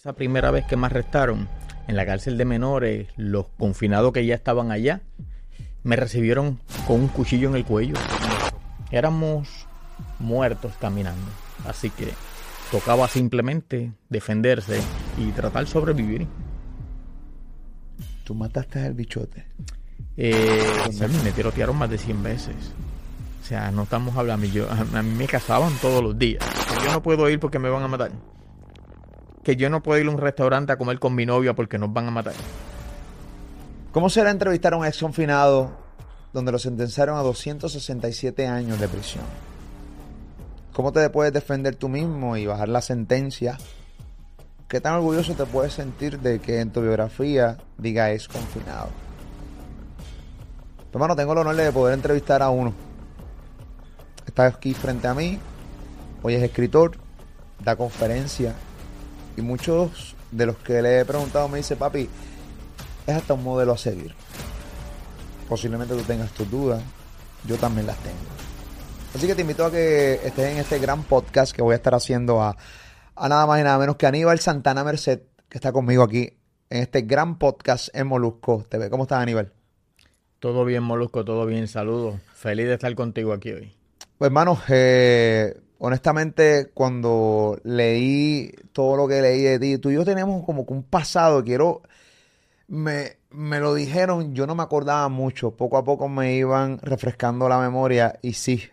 Esa primera vez que me arrestaron en la cárcel de menores, los confinados que ya estaban allá, me recibieron con un cuchillo en el cuello. Éramos muertos caminando, así que tocaba simplemente defenderse y tratar de sobrevivir. Tú mataste al bichote. Eh, me tirotearon más de 100 veces. O sea, no estamos hablando. Yo, a mí me cazaban todos los días. Yo no puedo ir porque me van a matar que yo no puedo ir a un restaurante a comer con mi novia porque nos van a matar. ¿Cómo será entrevistar a un ex confinado donde lo sentenciaron a 267 años de prisión? ¿Cómo te puedes defender tú mismo y bajar la sentencia? ¿Qué tan orgulloso te puedes sentir de que en tu biografía diga ex confinado? Hermano, tengo el honor de poder entrevistar a uno. Está aquí frente a mí. Hoy es escritor, da conferencia y muchos de los que le he preguntado me dicen, papi, es hasta un modelo a seguir. Posiblemente tú tengas tus dudas, yo también las tengo. Así que te invito a que estés en este gran podcast que voy a estar haciendo a, a nada más y nada menos que Aníbal Santana Merced, que está conmigo aquí en este gran podcast en Molusco TV. ¿Cómo estás, Aníbal? Todo bien, Molusco, todo bien. Saludos. Feliz de estar contigo aquí hoy. Pues, hermano, eh, honestamente, cuando leí todo lo que leí de ti, tú y yo tenemos como que un pasado, quiero, me, me lo dijeron, yo no me acordaba mucho, poco a poco me iban refrescando la memoria y sí,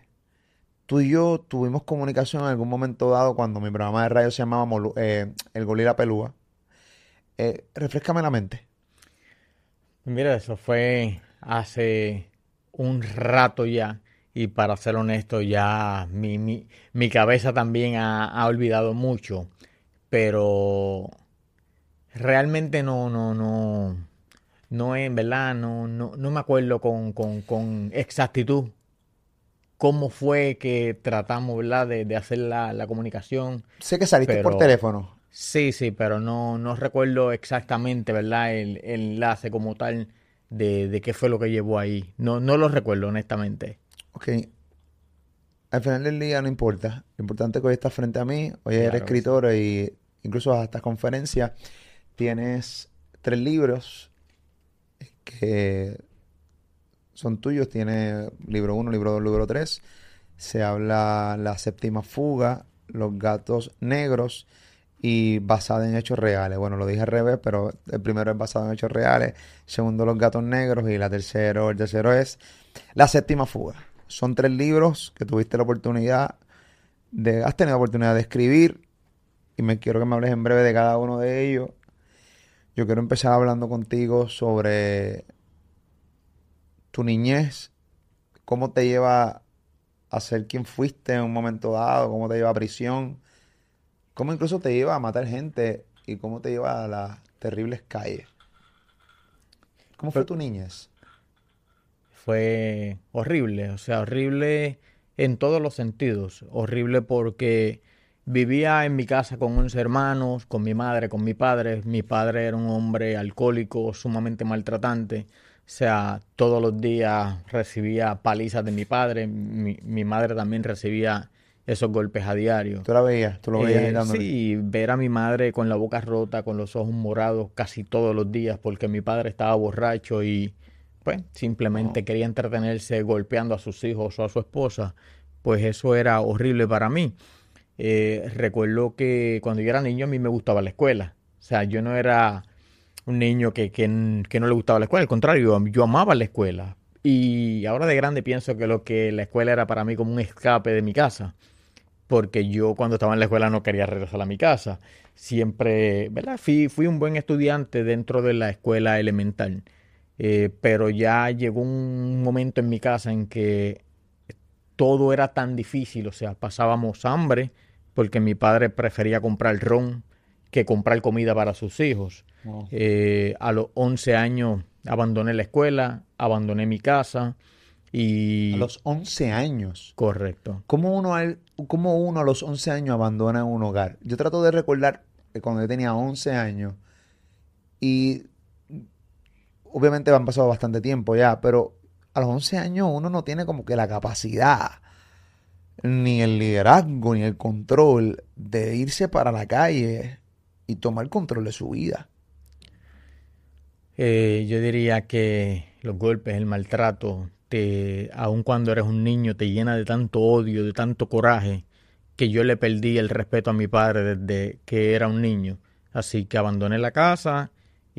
tú y yo tuvimos comunicación en algún momento dado cuando mi programa de radio se llamaba eh, El Pelúa. Eh, refrescame la mente. Mira, eso fue hace un rato ya y para ser honesto ya mi, mi, cabeza también ha, olvidado mucho, pero realmente no, no, no, no en verdad, no, no, no me acuerdo con, con, exactitud cómo fue que tratamos ¿verdad? De, hacer la, comunicación. Sé que saliste por teléfono. Sí, sí, pero no, no recuerdo exactamente ¿verdad? El, enlace como tal de, de, qué fue lo que llevó ahí. No, no lo recuerdo, honestamente. Ok. Al final del día no importa. Lo importante es que hoy estás frente a mí, hoy eres escritor y incluso hasta conferencia tienes tres libros que son tuyos. Tienes libro uno, libro dos, libro tres. Se habla la séptima fuga, los gatos negros y basada en hechos reales. Bueno, lo dije al revés, pero el primero es basado en hechos reales, segundo los gatos negros y la tercero, el tercero es la séptima fuga. Son tres libros que tuviste la oportunidad de, has tenido la oportunidad de escribir y me quiero que me hables en breve de cada uno de ellos. Yo quiero empezar hablando contigo sobre tu niñez, cómo te lleva a ser quien fuiste en un momento dado, cómo te lleva a prisión, cómo incluso te lleva a matar gente y cómo te lleva a las terribles calles. ¿Cómo fue tu niñez? Fue horrible, o sea, horrible en todos los sentidos, horrible porque vivía en mi casa con unos hermanos, con mi madre, con mi padre, mi padre era un hombre alcohólico, sumamente maltratante, o sea, todos los días recibía palizas de mi padre, mi, madre también recibía esos golpes a diario. ¿Tú la veías? ¿Tú lo veías? Eh, sí, ver a mi madre con la boca rota, con los ojos morados casi todos los días porque mi padre estaba borracho y pues simplemente quería entretenerse golpeando a sus hijos o a su esposa, pues eso era horrible para mí. Eh, recuerdo que cuando yo era niño a mí me gustaba la escuela. O sea, yo no era un niño que, que, no le gustaba la escuela, al contrario, yo amaba la escuela. Y ahora de grande pienso que lo que la escuela era para mí como un escape de mi casa. Porque yo cuando estaba en la escuela no quería regresar a mi casa. Siempre, ¿verdad? Fui, fui un buen estudiante dentro de la escuela elemental. Eh, pero ya llegó un momento en mi casa en que todo era tan difícil, o sea, pasábamos hambre porque mi padre prefería comprar ron que comprar comida para sus hijos. Eh, a los 11 años abandoné la escuela, abandoné mi casa y... A los 11 años. Correcto. ¿Cómo uno, cómo uno a los 11 años abandona un hogar? Yo trato de recordar que cuando yo tenía 11 años y obviamente han pasado bastante tiempo ya, pero a los 11 años uno no tiene como que la capacidad, ni el liderazgo, ni el control de irse para la calle y tomar control de su vida. Eh, yo diría que los golpes, el maltrato, te, aun cuando eres un niño, te llena de tanto odio, de tanto coraje, que yo le perdí el respeto a mi padre desde que era un niño. Así que abandoné la casa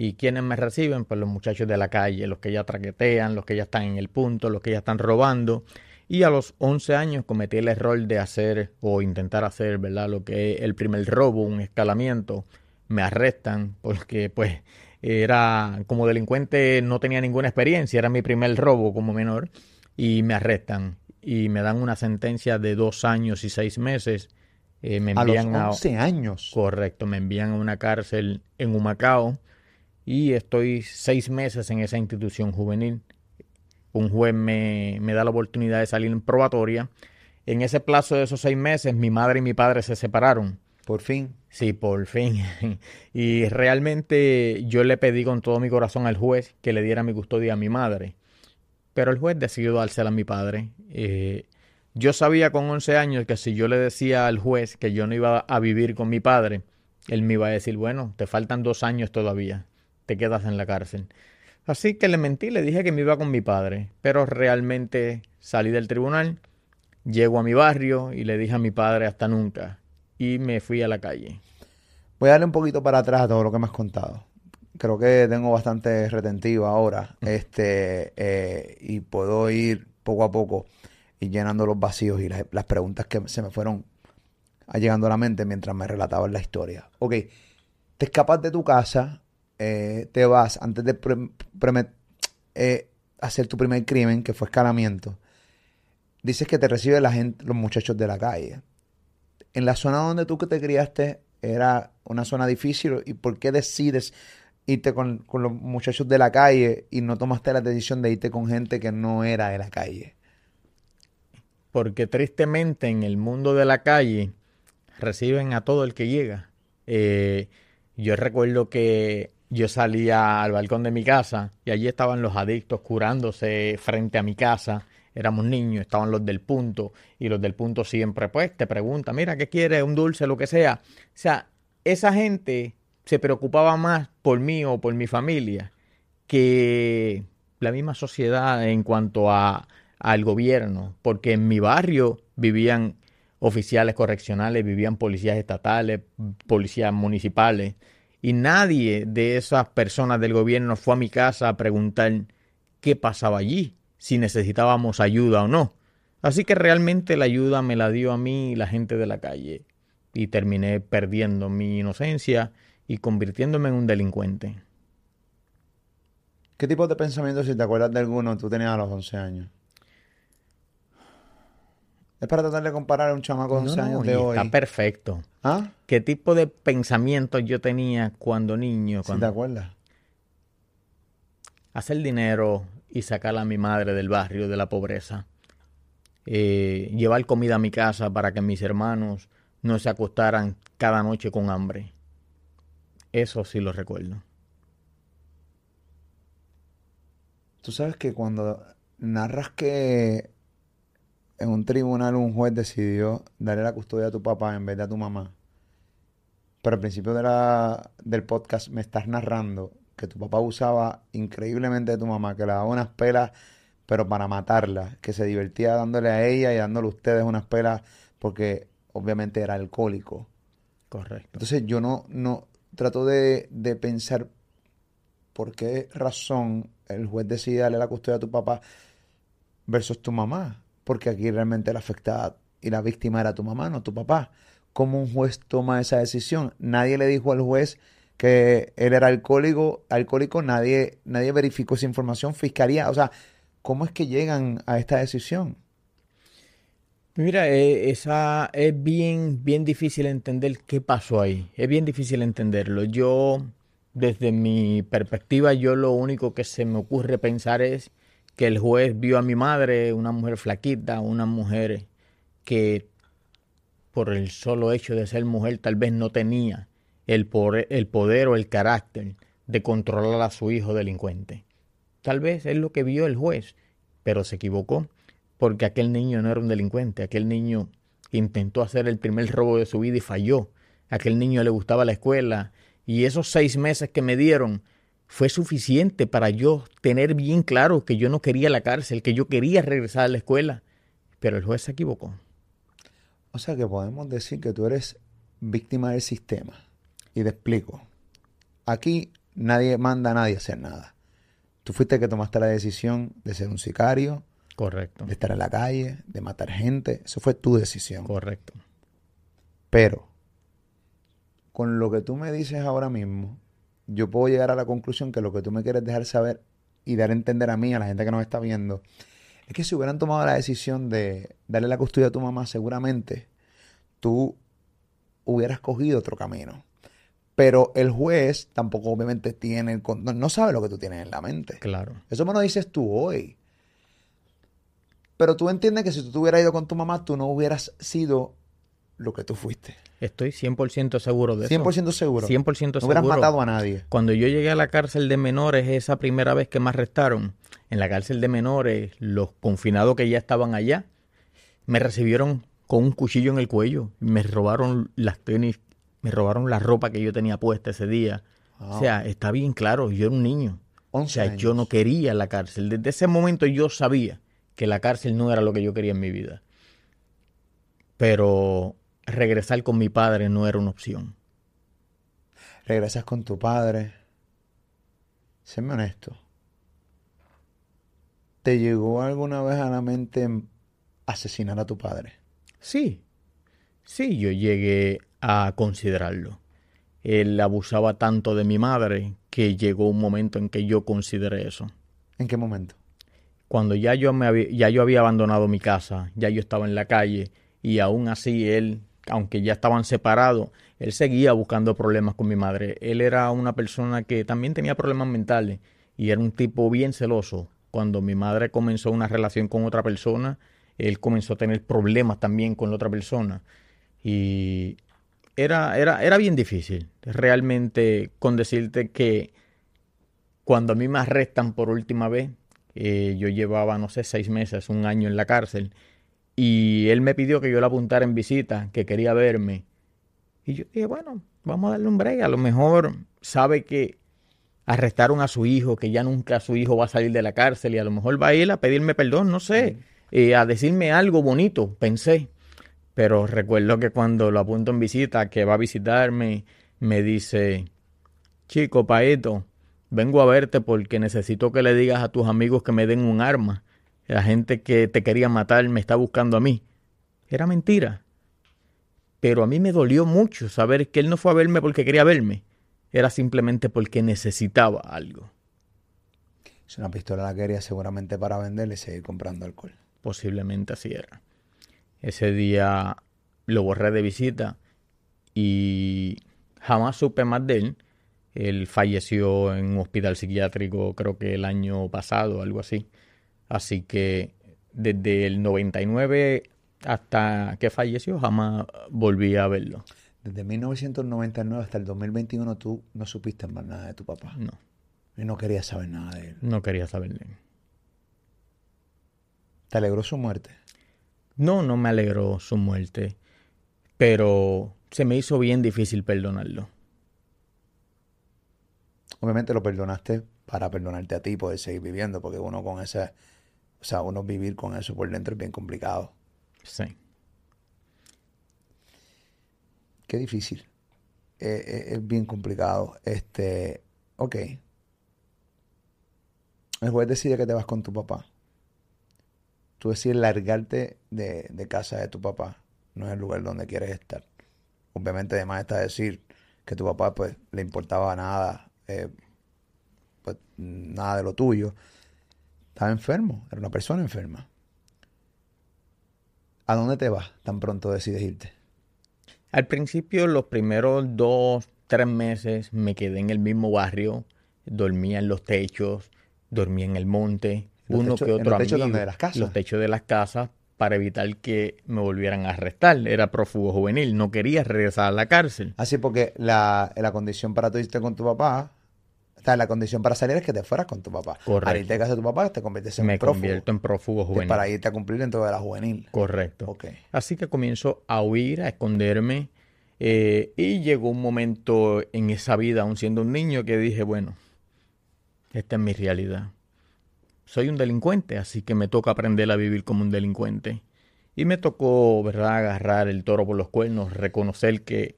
y quienes me reciben, pues los muchachos de la calle, los que ya traquetean, los que ya están en el punto, los que ya están robando. Y a los 11 años cometí el error de hacer o intentar hacer, ¿verdad? Lo que es el primer robo, un escalamiento. Me arrestan porque pues era como delincuente, no tenía ninguna experiencia, era mi primer robo como menor y me arrestan y me dan una sentencia de dos años y seis meses. Eh, me envían a los 11 años. Correcto, me envían a una cárcel en Humacao y estoy seis meses en esa institución juvenil un juez me, da la oportunidad de salir en probatoria. En ese plazo de esos seis meses, mi madre y mi padre se separaron. Por fin. Sí, por fin. Y realmente yo le pedí con todo mi corazón al juez que le diera mi custodia a mi madre. Pero el juez decidió dársela a mi padre. Eh, yo sabía con 11 años que si yo le decía al juez que yo no iba a vivir con mi padre, él me iba a decir, bueno, te faltan dos años todavía, te quedas en la cárcel. Así que le mentí, le dije que me iba con mi padre, pero realmente salí del tribunal, llego a mi barrio y le dije a mi padre hasta nunca y me fui a la calle. Voy a darle un poquito para atrás a todo lo que me has contado. Creo que tengo bastante retentiva ahora, mm. este, eh, y puedo ir poco a poco y llenando los vacíos y las, las preguntas que se me fueron llegando a la mente mientras me relataban la historia. Ok, te escapas de tu casa, eh, te vas antes de eh, hacer tu primer crimen, que fue escalamiento, dices que te reciben la gente, los muchachos de la calle. En la zona donde tú que te criaste era una zona difícil y por qué decides irte con, con, los muchachos de la calle y no tomaste la decisión de irte con gente que no era de la calle? Porque tristemente en el mundo de la calle reciben a todo el que llega. Eh, yo recuerdo que yo salía al balcón de mi casa y allí estaban los adictos curándose frente a mi casa. Éramos niños, estaban los del punto y los del punto siempre pues te preguntan, mira, ¿qué quieres? Un dulce, lo que sea. O sea, esa gente se preocupaba más por mí o por mi familia que la misma sociedad en cuanto a, al gobierno, porque en mi barrio vivían oficiales correccionales, vivían policías estatales, policías municipales y nadie de esas personas del gobierno fue a mi casa a preguntar qué pasaba allí, si necesitábamos ayuda o no. Así que realmente la ayuda me la dio a mí la gente de la calle y terminé perdiendo mi inocencia y convirtiéndome en un delincuente. ¿Qué tipo de pensamientos, si te acuerdas de alguno, tú tenías a los 11 años? Es para tratar de comparar a un chamaco de 11 años de hoy. Está perfecto. ¿Ah? ¿Qué tipo de pensamientos yo tenía cuando niño? Cuando... te acuerdas? Hacer dinero y sacar a mi madre del barrio, de la pobreza. Eh, llevar comida a mi casa para que mis hermanos no se acostaran cada noche con hambre. Eso sí lo recuerdo. Tú sabes que cuando narras que en un tribunal un juez decidió darle la custodia a tu papá en vez de a tu mamá. Pero al principio de la, del podcast me estás narrando que tu papá usaba increíblemente de tu mamá, que le daba unas pelas, pero para matarla, que se divertía dándole a ella y dándole a ustedes unas pelas porque obviamente era alcohólico. Correcto. Entonces yo no, no trato de, de pensar por qué razón el juez decide darle la custodia a tu papá versus tu mamá porque aquí realmente la afectada y la víctima era tu mamá, no tu papá. ¿Cómo un juez toma esa decisión? Nadie le dijo al juez que él era alcohólico, alcohólico nadie, nadie verificó esa información, fiscalía, o sea, ¿cómo es que llegan a esta decisión? Mira, eh, esa es bien, bien difícil entender qué pasó ahí. Es bien difícil entenderlo. Yo, desde mi perspectiva, yo lo único que se me ocurre pensar es que el juez vio a mi madre, una mujer flaquita, una mujer que por el solo hecho de ser mujer tal vez no tenía el poder, el poder o el carácter de controlar a su hijo delincuente. Tal vez es lo que vio el juez, pero se equivocó, porque aquel niño no era un delincuente, aquel niño intentó hacer el primer robo de su vida y falló. aquel niño le gustaba la escuela y esos seis meses que me dieron fue suficiente para yo tener bien claro que yo no quería la cárcel, que yo quería regresar a la escuela. Pero el juez se equivocó. O sea que podemos decir que tú eres víctima del sistema. Y te explico. Aquí nadie manda a nadie a hacer nada. Tú fuiste el que tomaste la decisión de ser un sicario. Correcto. De estar en la calle, de matar gente. Eso fue tu decisión. Correcto. Pero con lo que tú me dices ahora mismo, yo puedo llegar a la conclusión que lo que tú me quieres dejar saber y dar a entender a mí, a la gente que nos está viendo, es que si hubieran tomado la decisión de darle la custodia a tu mamá, seguramente tú hubieras cogido otro camino. Pero el juez tampoco obviamente tiene, no, no sabe lo que tú tienes en la mente. Claro. Eso me lo dices tú hoy. Pero tú entiendes que si tú hubieras ido con tu mamá, tú no hubieras sido lo que tú fuiste. Estoy 100% seguro de eso. 100% seguro. 100% seguro. No hubieras matado a nadie. Cuando yo llegué a la cárcel de menores, esa primera vez que me arrestaron, en la cárcel de menores, los confinados que ya estaban allá, me recibieron con un cuchillo en el cuello. Me robaron las tenis, me robaron la ropa que yo tenía puesta ese día. O sea, está bien claro, yo era un niño. O sea, yo no quería la cárcel. Desde ese momento yo sabía que la cárcel no era lo que yo quería en mi vida. Pero regresar con mi padre no era una opción. Regresas con tu padre. Séme honesto. ¿Te llegó alguna vez a la mente asesinar a tu padre? Sí. Sí, yo llegué a considerarlo. Él abusaba tanto de mi madre que llegó un momento en que yo consideré eso. ¿En qué momento? Cuando ya yo, me había, ya yo había abandonado mi casa, ya yo estaba en la calle y aún así él aunque ya estaban separados, él seguía buscando problemas con mi madre. Él era una persona que también tenía problemas mentales y era un tipo bien celoso. Cuando mi madre comenzó una relación con otra persona, él comenzó a tener problemas también con la otra persona. Y era, era, era bien difícil. Realmente, con decirte que cuando a mí me arrestan por última vez, eh, yo llevaba, no sé, seis meses, un año en la cárcel y él me pidió que yo le apuntara en visita, que quería verme. Y yo dije, bueno, vamos a darle un break. A lo mejor sabe que arrestaron a su hijo, que ya nunca su hijo va a salir de la cárcel y a lo mejor va a ir a pedirme perdón, no sé, eh, a decirme algo bonito, pensé. Pero recuerdo que cuando lo apunto en visita, que va a visitarme, me dice, chico, Paeto, vengo a verte porque necesito que le digas a tus amigos que me den un arma la gente que te quería matar me está buscando a mí. Era mentira. Pero a mí me dolió mucho saber que él no fue a verme porque quería verme. Era simplemente porque necesitaba algo. Es una pistola la quería seguramente para venderle y seguir comprando alcohol. Posiblemente así era. Ese día lo borré de visita y jamás supe más de él. Él falleció en un hospital psiquiátrico creo que el año pasado, algo así. Así que desde el 99 hasta que falleció jamás volví a verlo. Desde 1999 hasta el 2021 tú no supiste más nada de tu papá. No. Y no querías saber nada de él. No quería saber de él. ¿Te alegró su muerte? No, no me alegró su muerte. Pero se me hizo bien difícil perdonarlo. Obviamente lo perdonaste para perdonarte a ti y poder seguir viviendo, porque uno con ese o sea, uno vivir con eso por dentro es bien complicado. Sí. Qué difícil. Eh, eh, es bien complicado. Este, ok. El juez decide que te vas con tu papá. Tú decides largarte de, casa de tu papá. No es el lugar donde quieres estar. Obviamente, además está decir que tu papá, pues, le importaba nada, eh, pues, nada de lo tuyo estaba enfermo, era una persona enferma. ¿A dónde te vas tan pronto decides irte? Al principio, los primeros dos, tres meses, me quedé en el mismo barrio, dormía en los techos, dormía en el monte, uno que otro ¿En los techos de las casas? Los techos de las casas para evitar que me volvieran a arrestar. Era prófugo juvenil, no quería regresar a la cárcel. Así porque la, la condición para tú irte con tu papá o sea, la condición para salir es que te fueras con tu papá. Correcto. Al irte a casa de tu papá, te conviertes en Me convierto en prófugo juvenil. Para irte a cumplir dentro de la juvenil. Correcto. Así que comienzo a huir, a esconderme. Eh, y llegó un momento en esa vida, aún siendo un niño, que dije, bueno, esta es mi realidad. Soy un delincuente, así que me toca aprender a vivir como un delincuente. Y me tocó, ¿verdad?, agarrar el toro por los cuernos, reconocer que,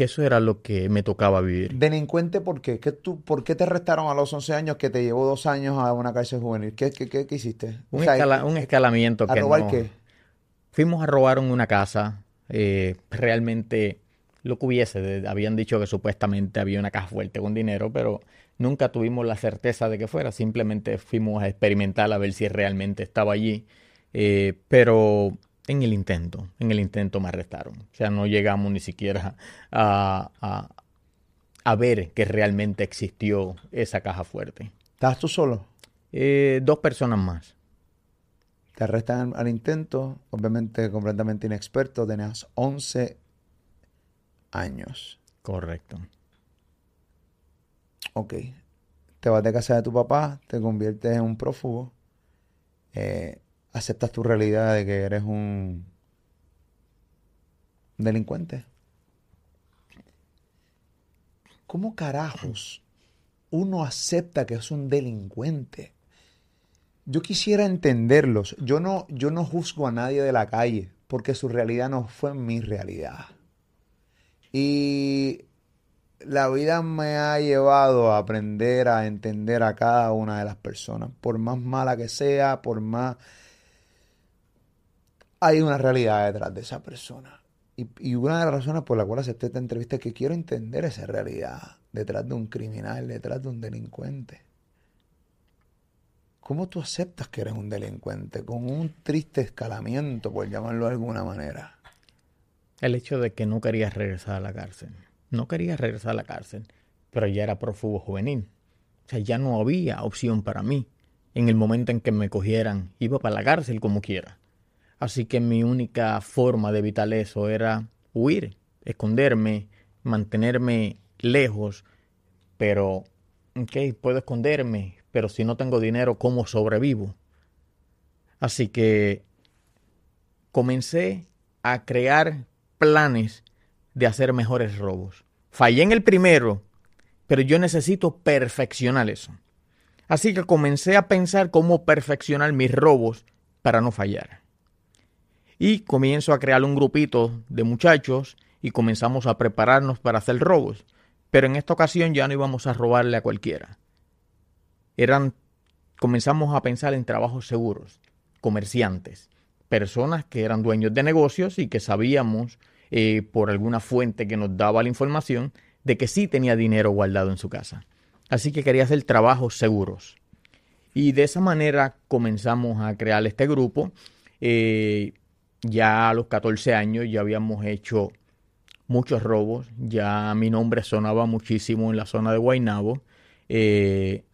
que eso era lo que me tocaba vivir. ¿Delincuente por qué? ¿Qué tú, ¿Por qué te arrestaron a los 11 años que te llevó dos años a una cárcel juvenil? ¿Qué, qué, qué, hiciste? Un, un escalamiento. ¿A robar qué? Fuimos a robar en una casa. Eh, realmente lo que hubiese. habían dicho que supuestamente había una caja fuerte con dinero, pero nunca tuvimos la certeza de que fuera. Simplemente fuimos a experimentar a ver si realmente estaba allí. Eh, pero en el intento, en el intento me arrestaron. O sea, no llegamos ni siquiera a, a, ver que realmente existió esa caja fuerte. ¿Estás tú solo? Eh, dos personas más. Te arrestan al intento, obviamente completamente inexperto, tenías 11 años. Correcto. Ok. Te vas de casa de tu papá, te conviertes en un prófugo. Eh, aceptas tu realidad de que eres un delincuente. ¿Cómo carajos uno acepta que es un delincuente? Yo quisiera entenderlos. Yo no, yo no juzgo a nadie de la calle porque su realidad no fue mi realidad. Y la vida me ha llevado a aprender a entender a cada una de las personas, por más mala que sea, por más hay una realidad detrás de esa persona. Y, una de las razones por la cual acepté esta entrevista es que quiero entender esa realidad detrás de un criminal, detrás de un delincuente. ¿Cómo tú aceptas que eres un delincuente? Con un triste escalamiento, por llamarlo de alguna manera. El hecho de que no quería regresar a la cárcel. No quería regresar a la cárcel, pero ya era prófugo juvenil. O sea, ya no había opción para mí. En el momento en que me cogieran, iba para la cárcel como quiera. Así que mi única forma de evitar eso era huir, esconderme, mantenerme lejos. Pero, ok, puedo esconderme, pero si no tengo dinero, ¿cómo sobrevivo? Así que comencé a crear planes de hacer mejores robos. Fallé en el primero, pero yo necesito perfeccionar eso. Así que comencé a pensar cómo perfeccionar mis robos para no fallar y comienzo a crear un grupito de muchachos y comenzamos a prepararnos para hacer robos. Pero en esta ocasión ya no íbamos a robarle a cualquiera. Eran comenzamos a pensar en trabajos seguros, comerciantes, personas que eran dueños de negocios y que sabíamos eh, por alguna fuente que nos daba la información de que sí tenía dinero guardado en su casa. Así que quería hacer trabajos seguros. Y de esa manera comenzamos a crear este grupo. Eh, ya a los 14 años ya habíamos hecho muchos robos, ya mi nombre sonaba muchísimo en la zona de Guaynabo, eh,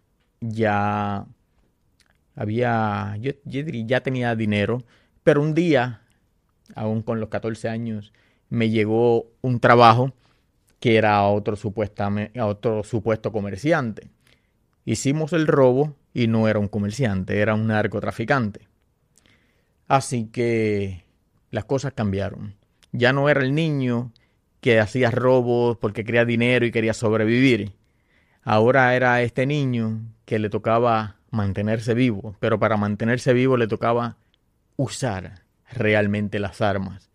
ya había, yo, ya tenía dinero, pero un día, aún con los 14 años, me llegó un trabajo que era otro, supuestamente, otro supuesto comerciante. Hicimos el robo y no era un comerciante, era un narcotraficante. Así que las cosas cambiaron. Ya no era el niño que hacía robos porque quería dinero y quería sobrevivir. Ahora era este niño que le tocaba mantenerse vivo, pero para mantenerse vivo le tocaba usar realmente las armas.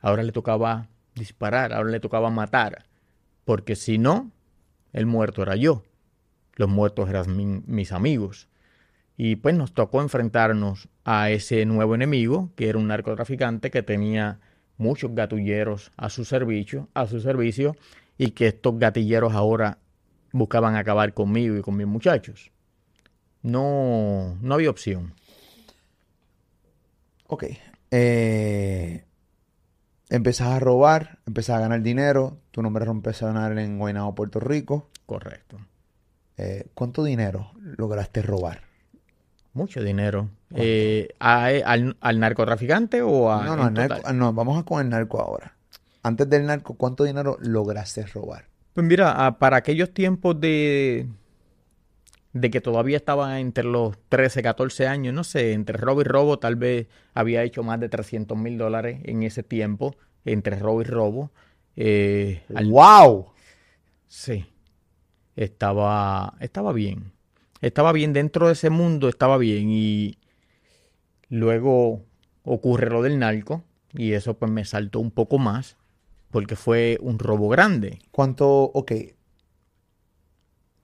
Ahora le tocaba disparar, ahora le tocaba matar, porque si no, el muerto era yo, los muertos eran mis amigos. Y pues nos tocó enfrentarnos a ese nuevo enemigo, que era un narcotraficante que tenía muchos gatilleros a su servicio, a su servicio, y que estos gatilleros ahora buscaban acabar conmigo y con mis muchachos. No, no había opción. Ok. Eh, empezás a robar, empezás a ganar dinero, tu nombre rompe a sonar en Guaynabo, Puerto Rico. Correcto. Eh, ¿Cuánto dinero lograste robar? Mucho dinero. Eh, al, narcotraficante o a.? No, no, no, vamos a con el narco ahora. Antes del narco, ¿cuánto dinero lograste robar? Pues mira, para aquellos tiempos de. de que todavía estaba entre los 13, 14 años, no sé, entre robo y robo, tal vez había hecho más de 300 mil dólares en ese tiempo, entre robo y robo. Eh, ¡Wow! Sí. Estaba, estaba bien. Estaba bien dentro de ese mundo, estaba bien. Y luego ocurre lo del narco. Y eso pues me saltó un poco más. Porque fue un robo grande. ¿Cuánto? Ok.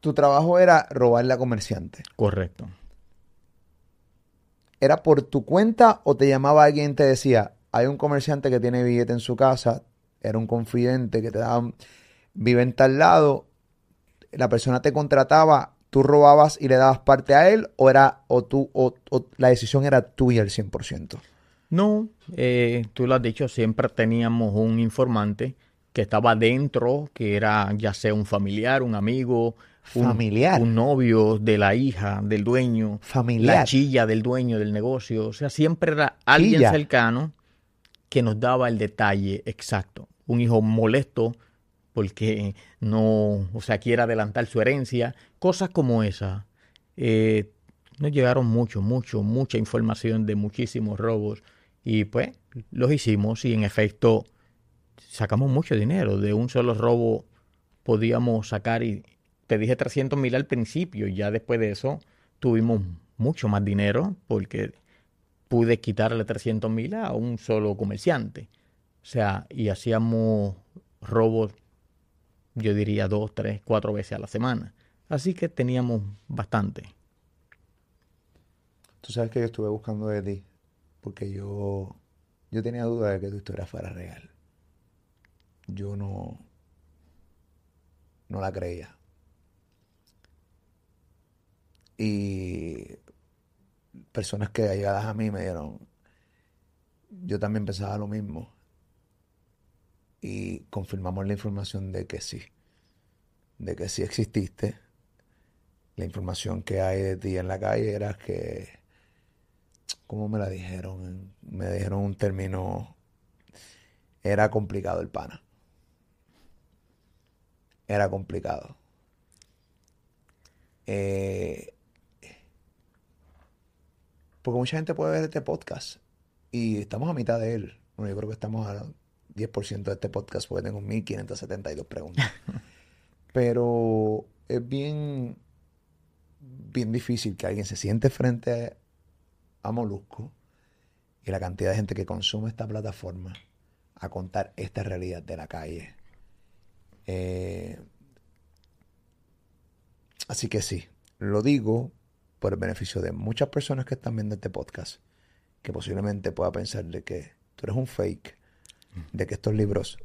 Tu trabajo era robarle a comerciante. Correcto. ¿Era por tu cuenta o te llamaba alguien y te decía, hay un comerciante que tiene billete en su casa, era un confidente que te daba, vive en tal lado, la persona te contrataba, tú robabas y le dabas parte a él o era o tú o, la decisión era tuya al 100%? No, eh, tú lo has dicho, siempre teníamos un informante que estaba dentro, que era ya sea un familiar, un amigo, familiar, un, novio de la hija del dueño, familiar, la chilla del dueño del negocio, o sea, siempre era alguien cercano que nos daba el detalle exacto. Un hijo molesto porque no, o sea, quiere adelantar su herencia, cosas como esa. Eh, nos llegaron mucho, mucho, mucha información de muchísimos robos y pues los hicimos y en efecto sacamos mucho dinero. De un solo robo podíamos sacar, y te dije 300 mil al principio, y ya después de eso tuvimos mucho más dinero porque pude quitarle 300 mil a un solo comerciante. O sea, y hacíamos robos, yo diría dos, tres, cuatro veces a la semana. Así que teníamos bastante. Tú sabes que yo estuve buscando de ti, porque yo, yo tenía duda de que tu historia fuera real yo no, no la creía. Y personas que llegadas a mí me dieron, yo también pensaba lo mismo. Y confirmamos la información de que sí, de que sí exististe. La información que hay de ti en la calle era que, ¿cómo me la dijeron? Me dijeron un término, era complicado el pana era complicado. Eh, porque mucha gente puede ver este podcast y estamos a mitad de él. Bueno, yo creo que estamos a 10% de este podcast porque tengo 1572 preguntas. Pero es bien, bien difícil que alguien se siente frente a Molusco y la cantidad de gente que consume esta plataforma a contar esta realidad de la calle. Eh, así que sí, lo digo por el beneficio de muchas personas que están viendo este podcast, que posiblemente pueda pensar de que tú eres un fake, de que estos libros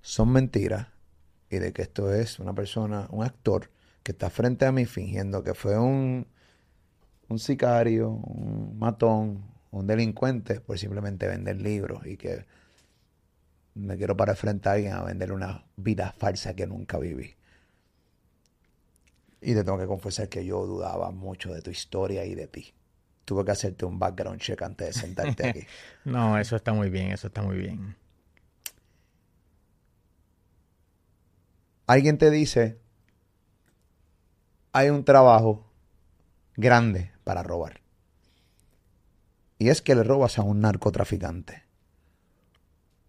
son mentiras y de que esto es una persona, un actor que está frente a mí fingiendo que fue un, un sicario, un matón, un delincuente por simplemente vender libros y que me quiero parar frente a alguien a vender una vida falsa que nunca viví. Y te tengo que confesar que yo dudaba mucho de tu historia y de ti. Tuve que hacerte un background check antes de sentarte aquí. no, eso está muy bien, eso está muy bien. Alguien te dice, hay un trabajo grande para robar. Y es que le robas a un narcotraficante.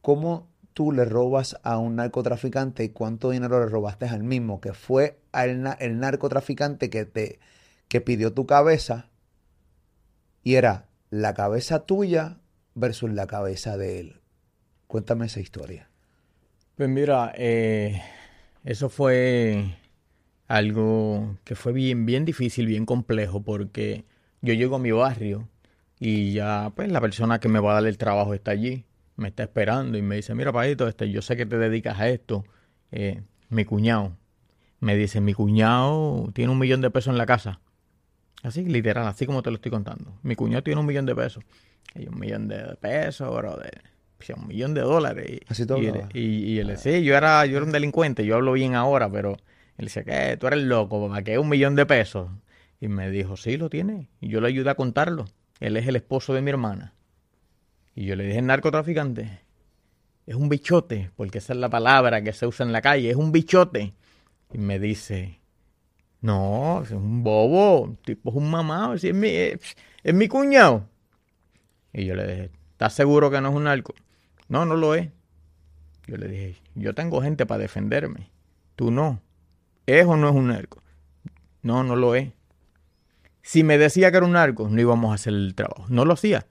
¿Cómo tú le robas a un narcotraficante y cuánto dinero le robaste al mismo, que fue el, el narcotraficante que te que pidió tu cabeza y era la cabeza tuya versus la cabeza de él. Cuéntame esa historia. Pues mira, eh, eso fue algo que fue bien, bien difícil, bien complejo, porque yo llego a mi barrio y ya, pues la persona que me va a dar el trabajo está allí me está esperando y me dice, mira, Paito, este, yo sé que te dedicas a esto. Eh, mi cuñado me dice, mi cuñado tiene un millón de pesos en la casa. Así, literal, así como te lo estoy contando. Mi cuñado tiene un millón de pesos. Hay un millón de pesos, bro, de, un millón de dólares. Así todo. Y, él, y, él, sí, yo era, yo era un delincuente, yo hablo bien ahora, pero él dice, ¿qué? Tú eres loco, ¿para qué un millón de pesos? Y me dijo, sí, lo tiene. Y yo le ayudé a contarlo. Él es el esposo de mi hermana. Y yo le dije, narcotraficante, es un bichote, porque esa es la palabra que se usa en la calle, es un bichote. Y me dice, no, es un bobo, tipo es un mamado, es, mi, es, mi cuñado. Y yo le dije, ¿estás seguro que no es un narco? No, no lo es. Yo le dije, yo tengo gente para defenderme. Tú no. ¿Es o no es un narco? No, no lo es. Si me decía que era un narco, no íbamos a hacer el trabajo. No lo hacía.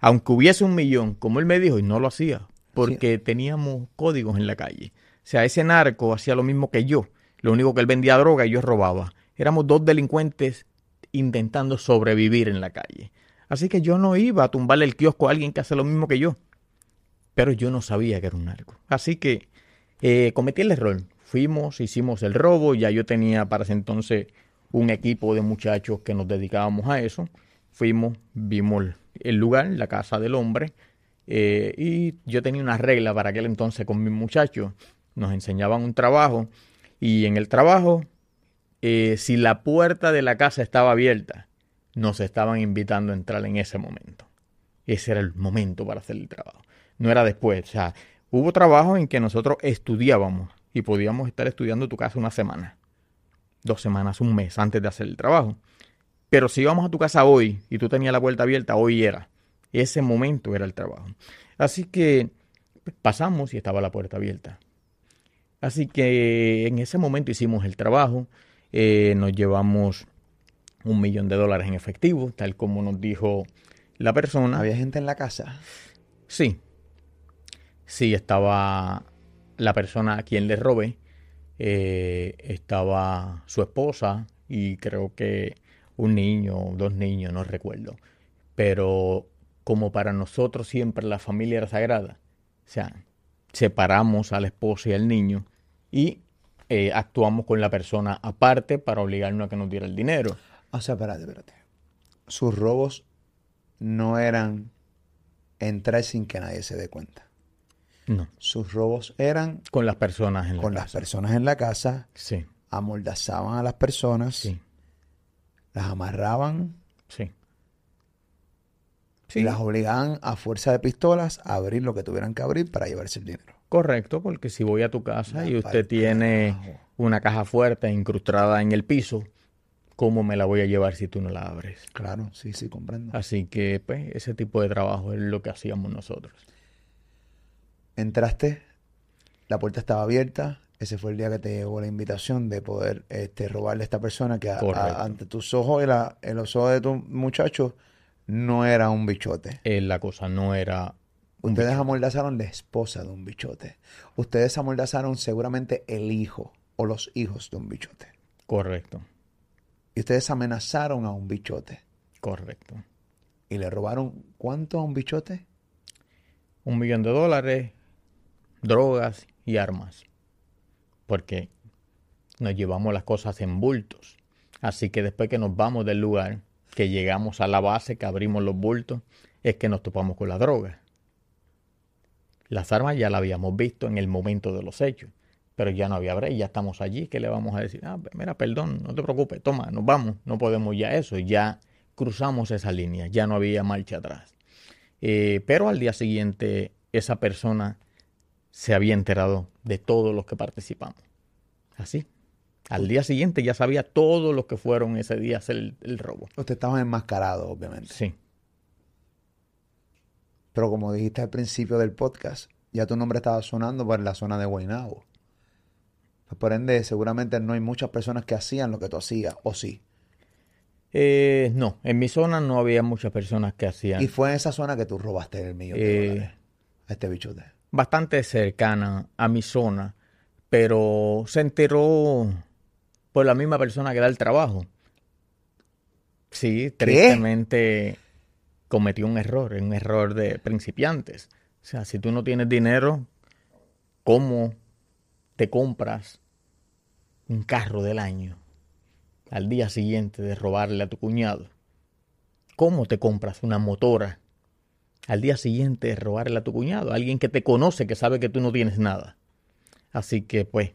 Aunque hubiese un millón, como él me dijo, y no lo hacía. Porque teníamos códigos en la calle. O sea, ese narco hacía lo mismo que yo. Lo único que él vendía droga y yo robaba. Éramos dos delincuentes intentando sobrevivir en la calle. Así que yo no iba a tumbarle el kiosco a alguien que hace lo mismo que yo. Pero yo no sabía que era un narco. Así que eh, cometí el error. Fuimos, hicimos el robo. Ya yo tenía para ese entonces un equipo de muchachos que nos dedicábamos a eso. Fuimos, vimos el lugar, la casa del hombre. Eh, y yo tenía una regla para aquel entonces con mis muchachos. Nos enseñaban un trabajo. Y en el trabajo, eh, si la puerta de la casa estaba abierta, nos estaban invitando a entrar en ese momento. Ese era el momento para hacer el trabajo. No era después. O sea, hubo trabajo en que nosotros estudiábamos y podíamos estar estudiando tu casa una semana, dos semanas, un mes antes de hacer el trabajo. Pero si íbamos a tu casa hoy y tú tenías la puerta abierta, hoy era. Ese momento era el trabajo. Así que pasamos y estaba la puerta abierta. Así que en ese momento hicimos el trabajo, eh, nos llevamos un millón de dólares en efectivo, tal como nos dijo la persona. ¿Había gente en la casa? Sí. Sí, estaba la persona a quien le robé, eh, estaba su esposa y creo que un niño, dos niños, no recuerdo. Pero como para nosotros siempre la familia era sagrada, o sea, separamos a la esposa y al niño y eh, actuamos con la persona aparte para obligarnos a que nos diera el dinero. O sea, espérate, espérate. Sus robos no eran entrar sin que nadie se dé cuenta. No. Sus robos eran con las personas en la con las personas en la casa. Sí. Amordazaban a las personas. Sí. Las amarraban. Sí. Y las obligaban a fuerza de pistolas a abrir lo que tuvieran que abrir para llevarse el dinero. Correcto, porque si voy a tu casa y usted tiene una caja fuerte incrustada en el piso, ¿cómo me la voy a llevar si tú no la abres? Claro, sí, sí, comprendo. Así que, pues, ese tipo de trabajo es lo que hacíamos nosotros. Entraste, la puerta estaba abierta, ese fue el día que te llegó la invitación de poder este, robarle a esta persona que ante tus ojos y la, en los ojos de tu muchacho no era un bichote. Eh, la cosa no era... Ustedes amordazaron la esposa de un bichote. Ustedes amordazaron seguramente el hijo o los hijos de un bichote. Correcto. Y ustedes amenazaron a un bichote. Correcto. ¿Y le robaron cuánto a un bichote? Un millón de dólares, drogas y armas. Porque nos llevamos las cosas en bultos. Así que después que nos vamos del lugar, que llegamos a la base, que abrimos los bultos, es que nos topamos con la droga. Las armas ya las habíamos visto en el momento de los hechos pero ya no había break, ya estamos allí, ¿qué le vamos a decir? Ah, mira, perdón, no te preocupes, toma, nos vamos, no podemos ya eso, ya cruzamos esa línea, ya no había marcha atrás. Eh, pero al día siguiente esa persona se había enterado de todos los que participamos. Así. Al día siguiente ya sabía todos los que fueron ese día a hacer el, el robo. Usted estaba enmascarado, obviamente. Sí. Pero como dijiste al principio del podcast, ya tu nombre estaba sonando por la zona de Guaynabo. Por ende, seguramente no hay muchas personas que hacían lo que tú hacías, ¿o sí? Eh, no, en mi zona no había muchas personas que hacían. ¿Y fue en esa zona que tú robaste el millón de eh, a este bichote? Bastante cercana a mi zona, pero se enteró por la misma persona que da el trabajo. Sí, tristemente cometió un error, un error de principiantes. O sea, si tú no tienes dinero, ¿cómo te compras un carro del año al día siguiente de robarle a tu cuñado? ¿Cómo te compras una motora al día siguiente robarle a tu cuñado? Alguien que te conoce, que sabe que tú no tienes nada. Así que pues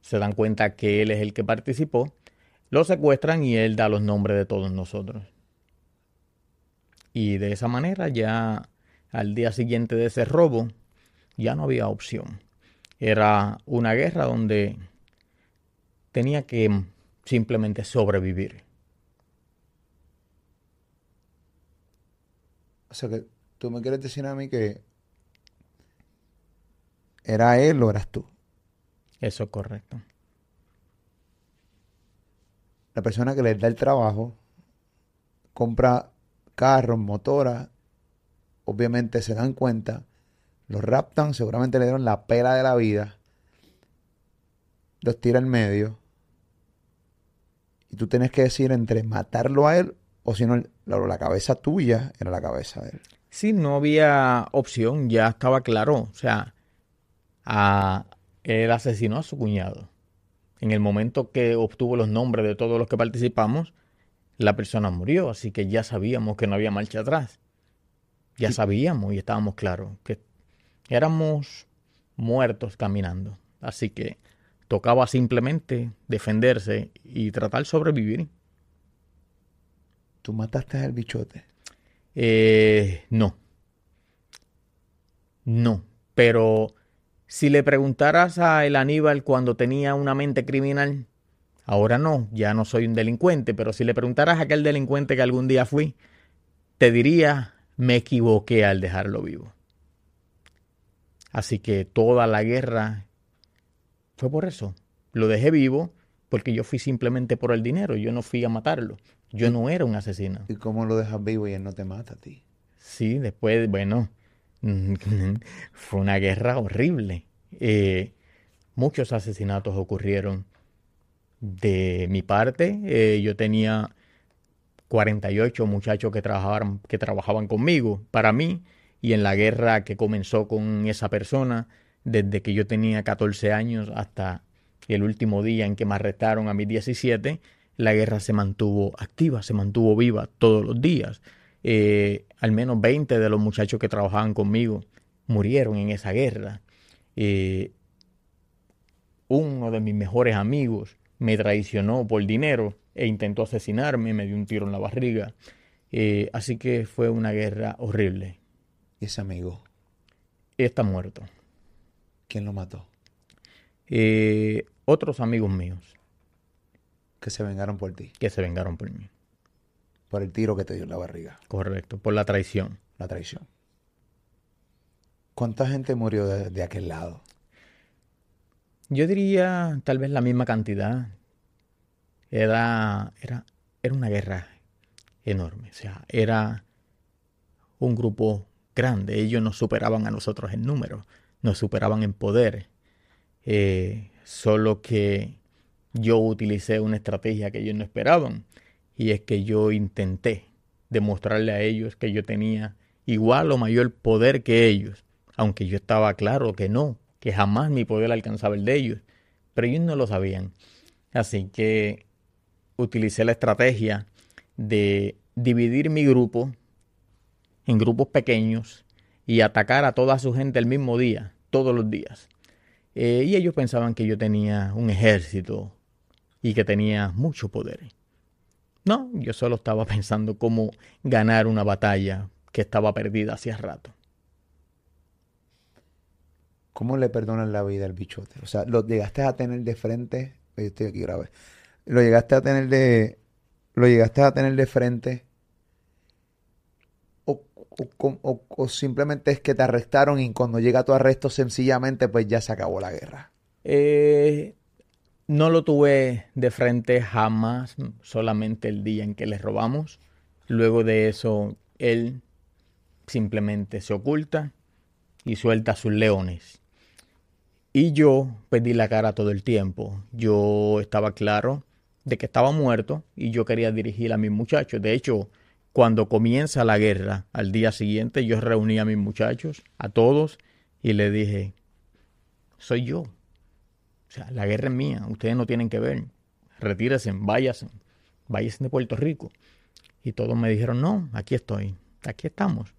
se dan cuenta que él es el que participó, lo secuestran y él da los nombres de todos nosotros. Y de esa manera ya al día siguiente de ese robo ya no había opción. Era una guerra donde tenía que simplemente sobrevivir. Sea que tú me quieres decir a mí que ¿Era él o eras tú? Eso es correcto. La persona que les da el trabajo compra carros, motoras, obviamente se dan cuenta, los raptan, seguramente le dieron la pela de la vida, los tira en medio, y tú tienes que decir entre matarlo a él o si no, la, cabeza tuya era la cabeza de él. Sí, no había opción, ya estaba claro. O sea, a, él asesinó a su cuñado. En el momento que obtuvo los nombres de todos los que participamos, la persona murió, así que ya sabíamos que no había marcha atrás. Ya sabíamos y estábamos claros que éramos muertos caminando. Así que tocaba simplemente defenderse y tratar de sobrevivir. ¿Tú mataste al bichote? Eh, no. No. Pero si le preguntaras a el Aníbal cuando tenía una mente criminal, ahora no, ya no soy un delincuente, pero si le preguntaras a aquel delincuente que algún día fui, te diría, me equivoqué al dejarlo vivo. Así que toda la guerra fue por eso. Lo dejé vivo porque yo fui simplemente por el dinero, yo no fui a matarlo. Yo no era un asesino. ¿Y cómo lo dejas vivo y él no te mata a ti? Sí, después, bueno, fue una guerra horrible. Eh, muchos asesinatos ocurrieron de mi parte. Eh, yo tenía 48 muchachos que trabajaban, que trabajaban conmigo para mí y en la guerra que comenzó con esa persona desde que yo tenía 14 años hasta el último día en que me arrestaron a mis 17 la guerra se mantuvo activa, se mantuvo viva todos los días. Eh, al menos 20 de los muchachos que trabajaban conmigo murieron en esa guerra. Eh, uno de mis mejores amigos me traicionó por dinero e intentó asesinarme, me dio un tiro en la barriga. Eh, así que fue una guerra horrible. ¿Y ese amigo? Está muerto. ¿Quién lo mató? otros amigos míos. Que se vengaron por ti. Que se vengaron por mí. Por el tiro que te dio en la barriga. Correcto, por la traición. La traición. ¿Cuánta gente murió de, aquel lado? Yo diría tal vez la misma cantidad. Era, era, era una guerra enorme. O sea, era un grupo grande. Ellos nos superaban a nosotros en número, nos superaban en poder. Eh, solo que yo utilicé una estrategia que ellos no esperaban y es que yo intenté demostrarle a ellos que yo tenía igual o mayor poder que ellos, aunque yo estaba claro que no, que jamás mi poder alcanzaba el de ellos, pero ellos no lo sabían. Así que utilicé la estrategia de dividir mi grupo en grupos pequeños y atacar a toda su gente el mismo día, todos los días. Eh, y ellos pensaban que yo tenía un ejército y que tenía mucho poder. No, yo solo estaba pensando cómo ganar una batalla que estaba perdida hacía rato. ¿Cómo le perdonan la vida al bichote? O sea, lo llegaste a tener de frente. Yo estoy aquí grave. Lo llegaste a tener de. Lo llegaste a tener de frente. O, o, o simplemente es que te arrestaron y cuando llega tu arresto, sencillamente, pues ya se acabó la guerra. Eh, no lo tuve de frente jamás, solamente el día en que le robamos. Luego de eso, él simplemente se oculta y suelta a sus leones. Y yo perdí la cara todo el tiempo. Yo estaba claro de que estaba muerto y yo quería dirigir a mis muchachos. De hecho, cuando comienza la guerra, al día siguiente yo reuní a mis muchachos, a todos, y le dije, soy yo, o sea, la guerra es mía, ustedes no tienen que ver. Retírense, váyanse, váyanse de Puerto Rico. Y todos me dijeron, no, aquí estoy, aquí estamos.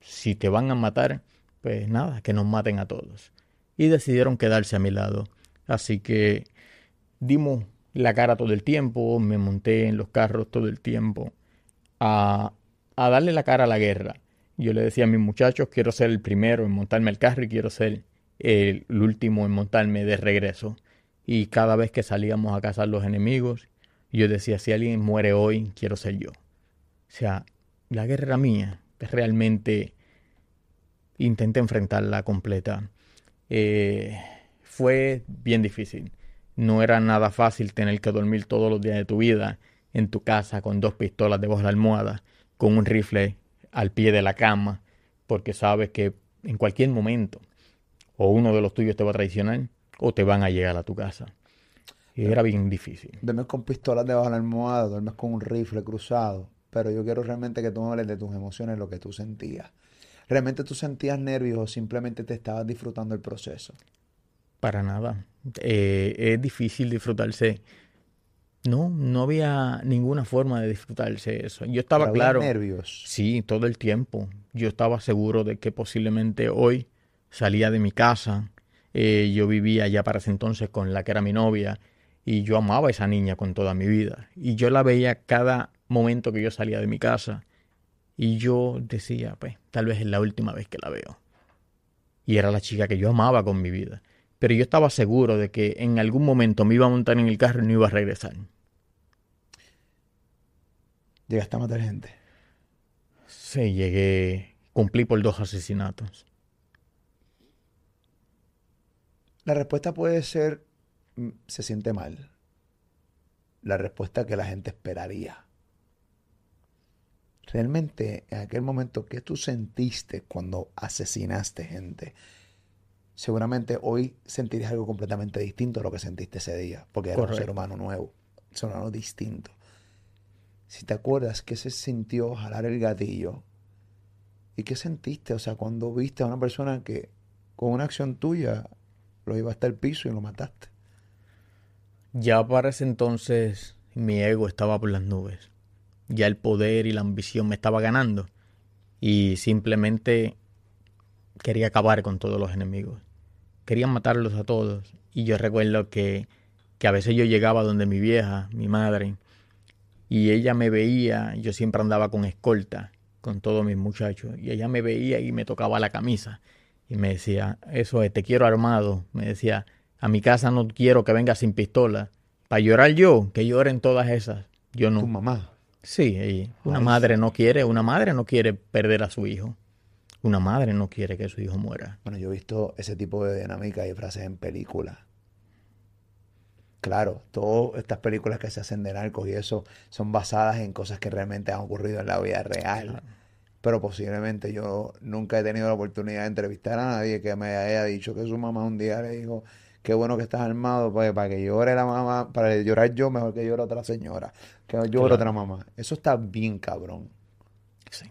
Si te van a matar, pues nada, que nos maten a todos. Y decidieron quedarse a mi lado. Así que dimos la cara todo el tiempo, me monté en los carros todo el tiempo a, a darle la cara a la guerra. Yo le decía a mis muchachos, quiero ser el primero en montarme al carro y quiero ser el último en montarme de regreso. Y cada vez que salíamos a cazar los enemigos, yo decía, si alguien muere hoy, quiero ser yo. O sea, la guerra mía, realmente intenté enfrentarla completa. Eh, fue bien difícil. No era nada fácil tener que dormir todos los días de tu vida en tu casa con dos pistolas debajo de la almohada, con un rifle al pie de la cama, porque sabes que en cualquier momento o uno de los tuyos te va a traicionar o te van a llegar a tu casa. Y era bien difícil. Duermes con pistolas debajo de la almohada, duermes con un rifle cruzado, pero yo quiero realmente que tú me hables de tus emociones, lo que tú sentías. ¿Realmente tú sentías nervios o simplemente te estabas disfrutando el proceso? Para nada. Eh, es difícil disfrutarse. No, no había ninguna forma de disfrutarse eso. Yo estaba claro. nervios? Sí, todo el tiempo. Yo estaba seguro de que posiblemente hoy salía de mi casa. Eh, yo vivía ya para ese entonces con la que era mi novia y yo amaba a esa niña con toda mi vida. Y yo la veía cada momento que yo salía de mi casa y yo decía, pues, tal vez es la última vez que la veo. Y era la chica que yo amaba con mi vida pero yo estaba seguro de que en algún momento me iba a montar en el carro y no iba a regresar. ¿Llegaste a matar gente? Sí, llegué, cumplí por dos asesinatos. La respuesta puede ser, mm, se siente mal. La respuesta que la gente esperaría. Realmente, en aquel momento, ¿qué tú sentiste cuando asesinaste gente? seguramente hoy sentirías algo completamente distinto a lo que sentiste ese día, porque era un ser humano nuevo, un ser humano distinto. Si te acuerdas qué se sintió jalar el gatillo y qué sentiste, o sea, cuando viste a una persona que con una acción tuya lo iba hasta el piso y lo mataste. Ya para ese entonces mi ego estaba por las nubes. Ya el poder y la ambición me estaba ganando. Y simplemente quería acabar con todos los enemigos querían matarlos a todos. Y yo recuerdo que, que a veces yo llegaba donde mi vieja, mi madre, y ella me veía, yo siempre andaba con escolta con todos mis muchachos, y ella me veía y me tocaba la camisa y me decía, eso es, te quiero armado, me decía, a mi casa no quiero que vengas sin pistola, para llorar yo, que lloren todas esas, yo no. ¿Tu mamá? Sí, una madre no quiere, una madre no quiere perder a su hijo. Una madre no quiere que su hijo muera. Bueno, yo he visto ese tipo de dinámica y frases en películas. Claro, todas estas películas que se hacen de narcos y eso son basadas en cosas que realmente han ocurrido en la vida real. Pero posiblemente yo nunca he tenido la oportunidad de entrevistar a nadie que me haya dicho que su mamá un día le dijo, qué bueno que estás armado, pues, para que llore la mamá, para llorar yo mejor que llore otra señora, que llore otra mamá. Eso está bien cabrón. Sí.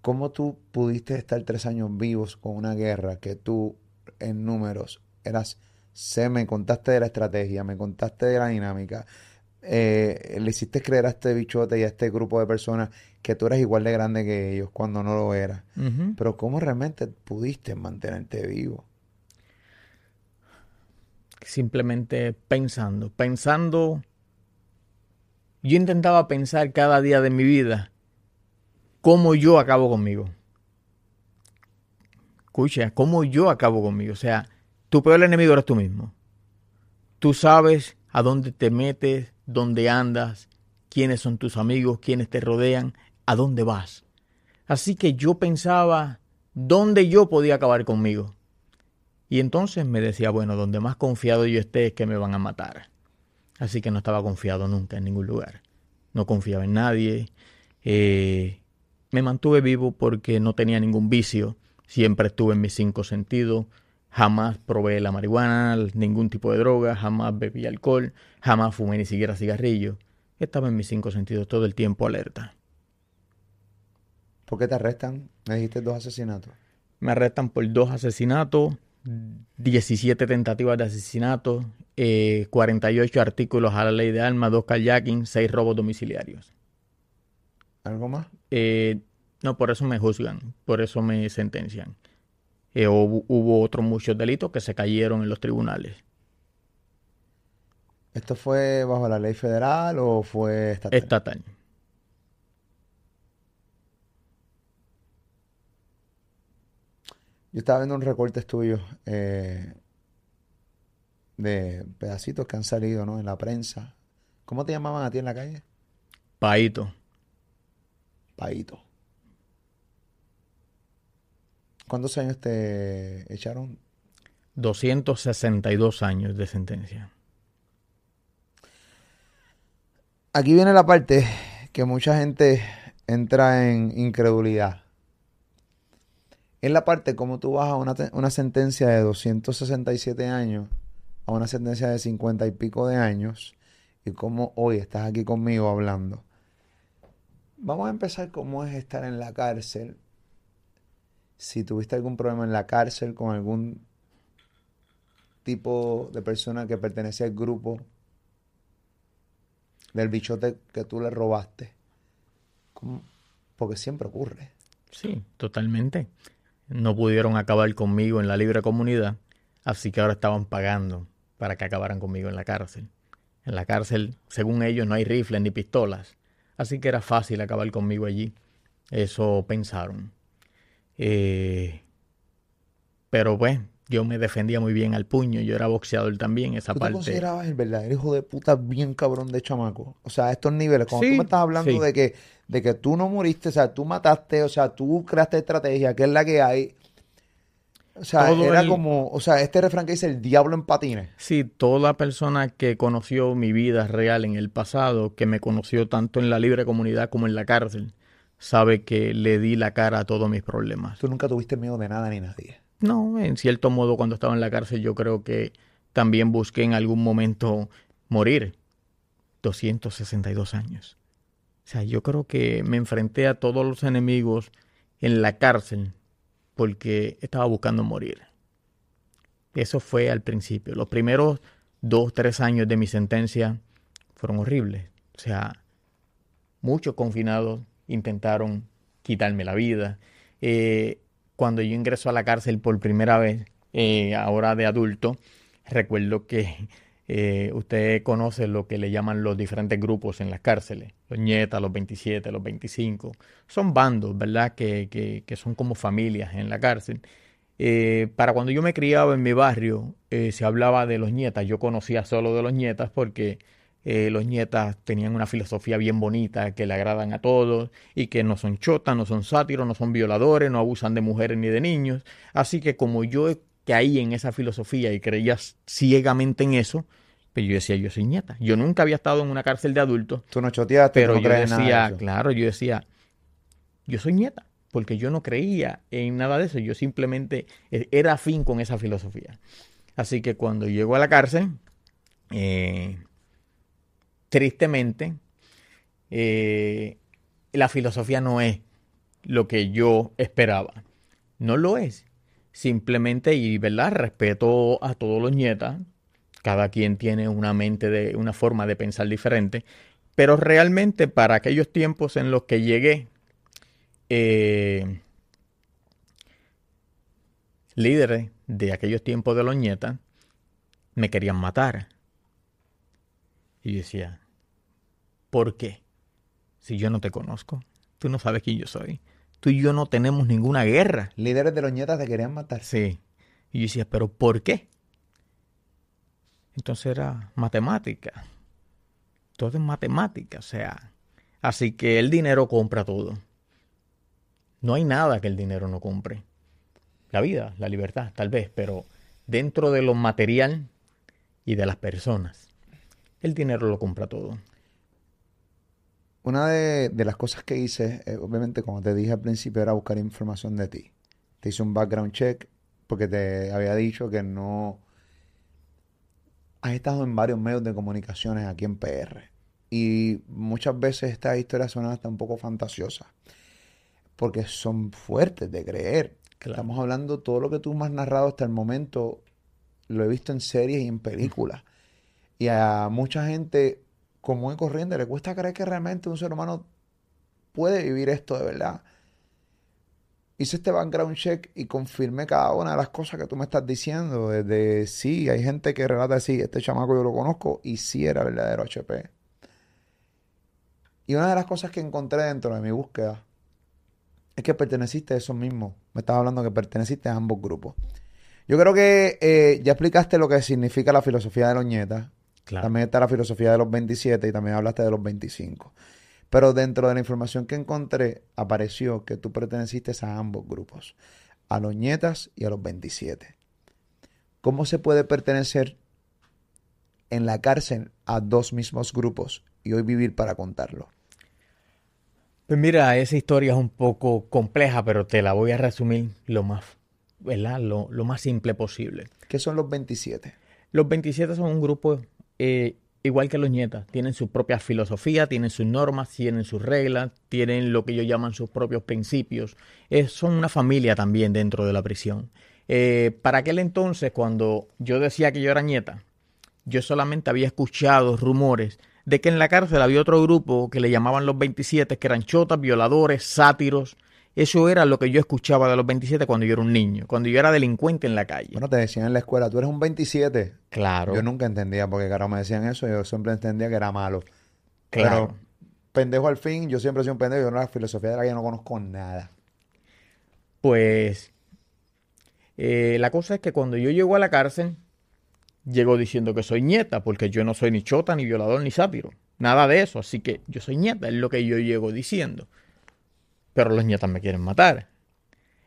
¿Cómo tú pudiste estar tres años vivos con una guerra que tú en números eras, sé, me contaste de la estrategia, me contaste de la dinámica, eh, le hiciste creer a este bichote y a este grupo de personas que tú eras igual de grande que ellos cuando no lo eras. Pero ¿cómo realmente pudiste mantenerte vivo? Simplemente pensando, pensando. Yo intentaba pensar cada día de mi vida cómo yo acabo conmigo. Escucha, cómo yo acabo conmigo. O sea, tu peor enemigo eres tú mismo. Tú sabes a dónde te metes, dónde andas, quiénes son tus amigos, quiénes te rodean, a dónde vas. Así que yo pensaba dónde yo podía acabar conmigo. Y entonces me decía, bueno, donde más confiado yo esté es que me van a matar. Así que no estaba confiado nunca en ningún lugar. No confiaba en nadie. Eh, me mantuve vivo porque no tenía ningún vicio, siempre estuve en mis cinco sentidos, jamás probé la marihuana, ningún tipo de droga, jamás bebí alcohol, jamás fumé ni siquiera cigarrillo. Estaba en mis cinco sentidos todo el tiempo alerta. ¿Por qué te arrestan? Me dijiste dos asesinatos. Me arrestan por dos asesinatos, 17 tentativas de asesinato, 48 eh, artículos a la ley de armas, dos kayaking, seis robos domiciliarios. ¿Algo más? Eh, no, por eso me juzgan, por eso me sentencian. Eh, hubo, otros muchos delitos que se cayeron en los tribunales. ¿Esto fue bajo la ley federal o fue estatal? Estatal. Yo estaba viendo un recorte tuyo eh, de pedacitos que han salido ¿no? en la prensa. ¿Cómo te llamaban a ti en la calle? Paito. Paito. ¿Cuántos años te echaron? 262 años de sentencia. Aquí viene la parte que mucha gente entra en incredulidad. Es la parte como tú vas a una, una sentencia de 267 años a una sentencia de 50 y pico de años y cómo hoy estás aquí conmigo hablando. Vamos a empezar cómo es estar en la cárcel. Si tuviste algún problema en la cárcel con algún tipo de persona que pertenece al grupo del bichote que tú le robaste. Porque siempre ocurre. Sí, totalmente. No pudieron acabar conmigo en la libre comunidad, así que ahora estaban pagando para que acabaran conmigo en la cárcel. En la cárcel, según ellos, no hay rifles ni pistolas, así que era fácil acabar conmigo allí. Eso pensaron. Eh, pero pues, yo me defendía muy bien al puño, yo era boxeador también, esa ¿Tú parte. te considerabas el verdadero hijo de puta bien cabrón de chamaco? O sea, a estos niveles, cuando tú me estás hablando de que de que tú no moriste, o sea, tú mataste, o sea, tú creaste estrategia, que es la que hay. O sea, era como, o sea, este refrán que dice el diablo en patines. Sí, toda persona que conoció mi vida real en el pasado, que me conoció tanto en la libre comunidad como en la cárcel, sabe que le di la cara a todos mis problemas. Tú nunca tuviste miedo de nada ni nadie. No, en cierto modo cuando estaba en la cárcel yo creo que también busqué en algún momento morir. 262 años. O sea, yo creo que me enfrenté a todos los enemigos en la cárcel porque estaba buscando morir. Eso fue al principio. Los primeros dos, tres años de mi sentencia fueron horribles. O sea, muchos confinados intentaron quitarme la vida. Eh, cuando yo ingreso a la cárcel por primera vez, eh, ahora de adulto, recuerdo que eh, usted conoce lo que le llaman los diferentes grupos en las cárceles, los nietas, los 27, los 25. Son bandos, ¿verdad? Que, que, son como familias en la cárcel. Para cuando yo me criaba en mi barrio, se hablaba de los nietas. Yo conocía solo de los nietas porque los nietas tenían una filosofía bien bonita que le agradan a todos y que no son chotas, no son sátiros, no son violadores, no abusan de mujeres ni de niños. Así que como yo caí en esa filosofía y creía ciegamente en eso, pero pues yo decía, yo soy nieta. Yo nunca había estado en una cárcel de adultos. Tú no choteaste, pero yo decía, claro, yo decía, yo soy nieta, porque yo no creía en nada de eso. Yo simplemente e, era afín con esa filosofía. Así que cuando llego a la cárcel, eh, tristemente, eh, la filosofía no es lo que yo esperaba. No lo es simplemente, y verdad, respeto a todos los nietas, cada quien tiene una mente de, una forma de pensar diferente, pero realmente para aquellos tiempos en los que llegué, eh, líderes de aquellos tiempos de los nietas me querían matar. Y yo decía, ¿por qué? Si yo no te conozco, tú no sabes quién yo soy tú y yo no tenemos ninguna guerra. Líderes de los nietas te querían matar. Sí. Y yo decía, ¿pero por qué? Entonces era matemática. Todo es matemática, o sea. Así que el dinero compra todo. No hay nada que el dinero no compre. La vida, la libertad, tal vez, pero dentro de lo material y de las personas, el dinero lo compra todo. Una de, las cosas que hice, eh, obviamente, como te dije al principio, era buscar información de ti. Te hice un background check porque te había dicho que no has estado en varios medios de comunicaciones aquí en PR. Y muchas veces estas historias son hasta un poco fantasiosas. Porque son fuertes de creer. Estamos hablando, todo lo que tú me has narrado hasta el momento, lo he visto en series y en películas. Y a mucha gente común y corriente, le cuesta creer que realmente un ser humano puede vivir esto de verdad. Hice este background check y confirmé cada una de las cosas que tú me estás diciendo. Desde sí, hay gente que relata sí, este chamaco yo lo conozco y sí era verdadero HP. Y una de las cosas que encontré dentro de mi búsqueda es que perteneciste a eso mismo. Me estabas hablando que perteneciste a ambos grupos. Yo creo que eh, ya explicaste lo que significa la filosofía de los También está la filosofía de los 27 y también hablaste de los 25. Pero dentro de la información que encontré, apareció que tú perteneciste a ambos grupos, a los nietas y a los 27. ¿Cómo se puede pertenecer en la cárcel a dos mismos grupos y hoy vivir para contarlo? Pues mira, esa historia es un poco compleja, pero te la voy a resumir lo más, ¿verdad? Lo, más simple posible. ¿Qué son los 27? Los 27 son un grupo eh, igual que los nietas, tienen su propia filosofía, tienen sus normas, tienen sus reglas, tienen lo que ellos llaman sus propios principios. son una familia también dentro de la prisión. Eh, para aquel entonces, cuando yo decía que yo era nieta, yo solamente había escuchado rumores de que en la cárcel había otro grupo que le llamaban los 27, que eran chotas, violadores, sátiros, eso era lo que yo escuchaba de los 27 cuando yo era un niño, cuando yo era delincuente en la calle. Bueno, te decían en la escuela, tú eres un 27. Claro. Yo nunca entendía porque carajo me decían eso, yo siempre entendía que era malo. Claro. Pero, pendejo al fin, yo siempre he sido un pendejo, yo no la filosofía de la calle no conozco nada. Pues eh, la cosa es que cuando yo llego a la cárcel, llego diciendo que soy nieta, porque yo no soy ni chota, ni violador, ni sátiro. Nada de eso, así que yo soy nieta, es lo que yo llego diciendo pero los nietas me quieren matar.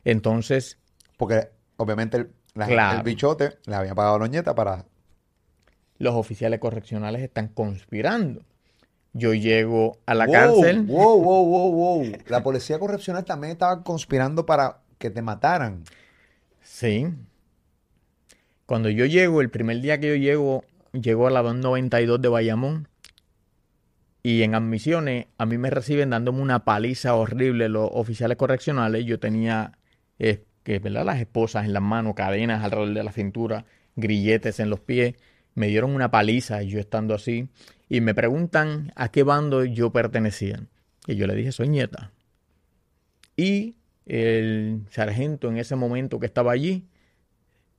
Entonces. Porque obviamente el, el bichote le había pagado a los nietas para. Los oficiales correccionales están conspirando. Yo llego a la cárcel. Wow, wow, wow, wow. La policía correccional también estaba conspirando para que te mataran. Sí. Cuando yo llego, el primer día que yo llego, llego a la 292 de Bayamón y en admisiones, a mí me reciben dándome una paliza horrible los oficiales correccionales. Yo tenía, eh, que, ¿verdad? Las esposas en las manos, cadenas alrededor de la cintura, grilletes en los pies. Me dieron una paliza yo estando así. Y me preguntan a qué bando yo pertenecía. Y yo le dije, soy nieta. Y el sargento en ese momento que estaba allí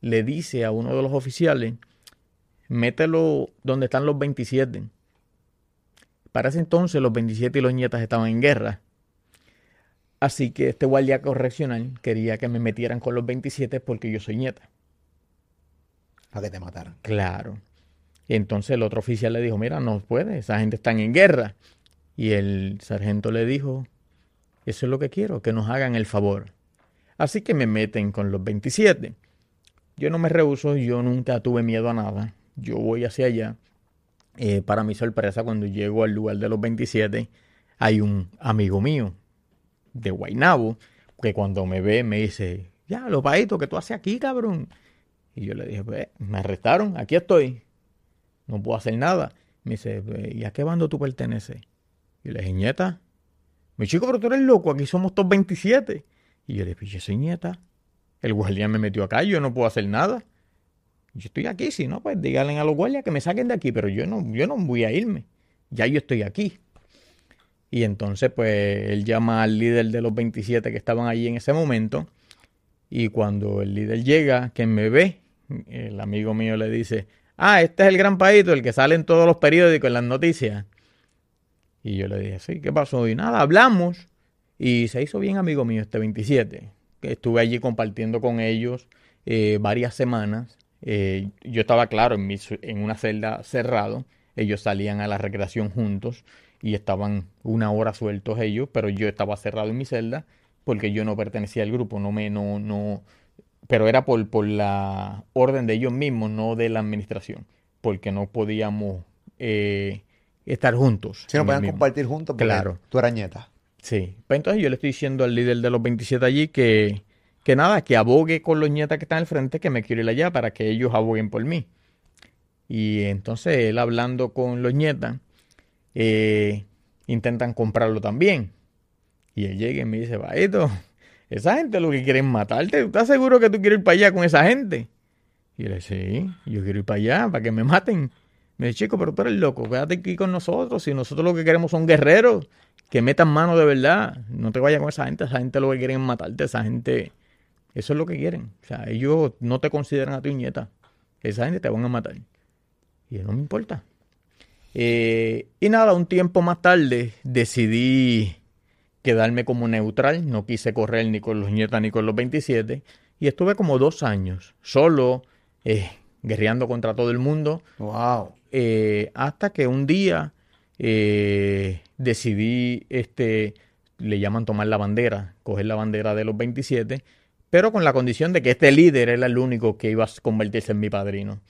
le dice a uno de los oficiales, mételo donde están los 27 para ese entonces los 27 y los nietas estaban en guerra. Así que este guardia correccional quería que me metieran con los 27 porque yo soy nieta. Para que te mataran. Claro. Y entonces el otro oficial le dijo, mira, no puede, esa gente está en guerra. Y el sargento le dijo, eso es lo que quiero, que nos hagan el favor. Así que me meten con los 27. Yo no me rehuso, yo nunca tuve miedo a nada. Yo voy hacia allá eh, para mi sorpresa, cuando llego al lugar de los 27, hay un amigo mío de Guaynabo que cuando me ve me dice, ya, lo paito que tú haces aquí, cabrón. Y yo le dije, pues, me arrestaron, aquí estoy, no puedo hacer nada. Me dice, pues, ¿y a qué bando tú perteneces? Y le dije, nieta. Mi chico, pero tú eres loco, aquí somos todos 27. Y yo le dije, pues yo soy nieta. El guardián me metió acá, yo no puedo hacer nada yo estoy aquí, si no, pues díganle a los guardias que me saquen de aquí, pero yo no, yo no voy a irme, ya yo estoy aquí. Y entonces, pues, él llama al líder de los 27 que estaban allí en ese momento, y cuando el líder llega, que me ve, el amigo mío le dice, ah, este es el gran país, el que sale en todos los periódicos, en las noticias. Y yo le dije, sí, ¿qué pasó? Y nada, hablamos, y se hizo bien amigo mío este 27. Estuve allí compartiendo con ellos eh, varias semanas eh, yo estaba claro en, en una celda cerrado, ellos salían a la recreación juntos y estaban una hora sueltos ellos, pero yo estaba cerrado en mi celda porque yo no pertenecía al grupo, no me, no, no, pero era por, por la orden de ellos mismos, no de la administración, porque no podíamos eh, estar juntos. Si no podían compartir juntos, claro. tú eras nieta. Sí, pues entonces yo le estoy diciendo al líder de los 27 allí que, que nada, que abogue con los nietas que están al frente, que me quiero ir allá para que ellos aboguen por mí. Y entonces él hablando con los nietas, eh, intentan comprarlo también. Y él llega y me dice, Baito, esa gente lo que quieren matarte. ¿Estás seguro que tú quieres ir para allá con esa gente? Y él dice, sí, yo quiero ir para allá, para que me maten. Me dice, chico, pero tú eres loco, quédate aquí con nosotros. Si nosotros lo que queremos son guerreros, que metan mano de verdad. No te vayas con esa gente, esa gente lo que quieren es matarte, esa gente eso es lo que quieren. O sea, ellos no te consideran a tu nieta. Esa gente te van a matar. Y no me importa. Eh, y nada, un tiempo más tarde decidí quedarme como neutral. No quise correr ni con los nietas ni con los 27. Y estuve como dos años solo, eh, guerreando contra todo el mundo. Wow. Eh, hasta que un día eh, decidí, este, le llaman tomar la bandera, coger la bandera de los 27, pero con la condición de que este líder era el único que iba a convertirse en mi padrino.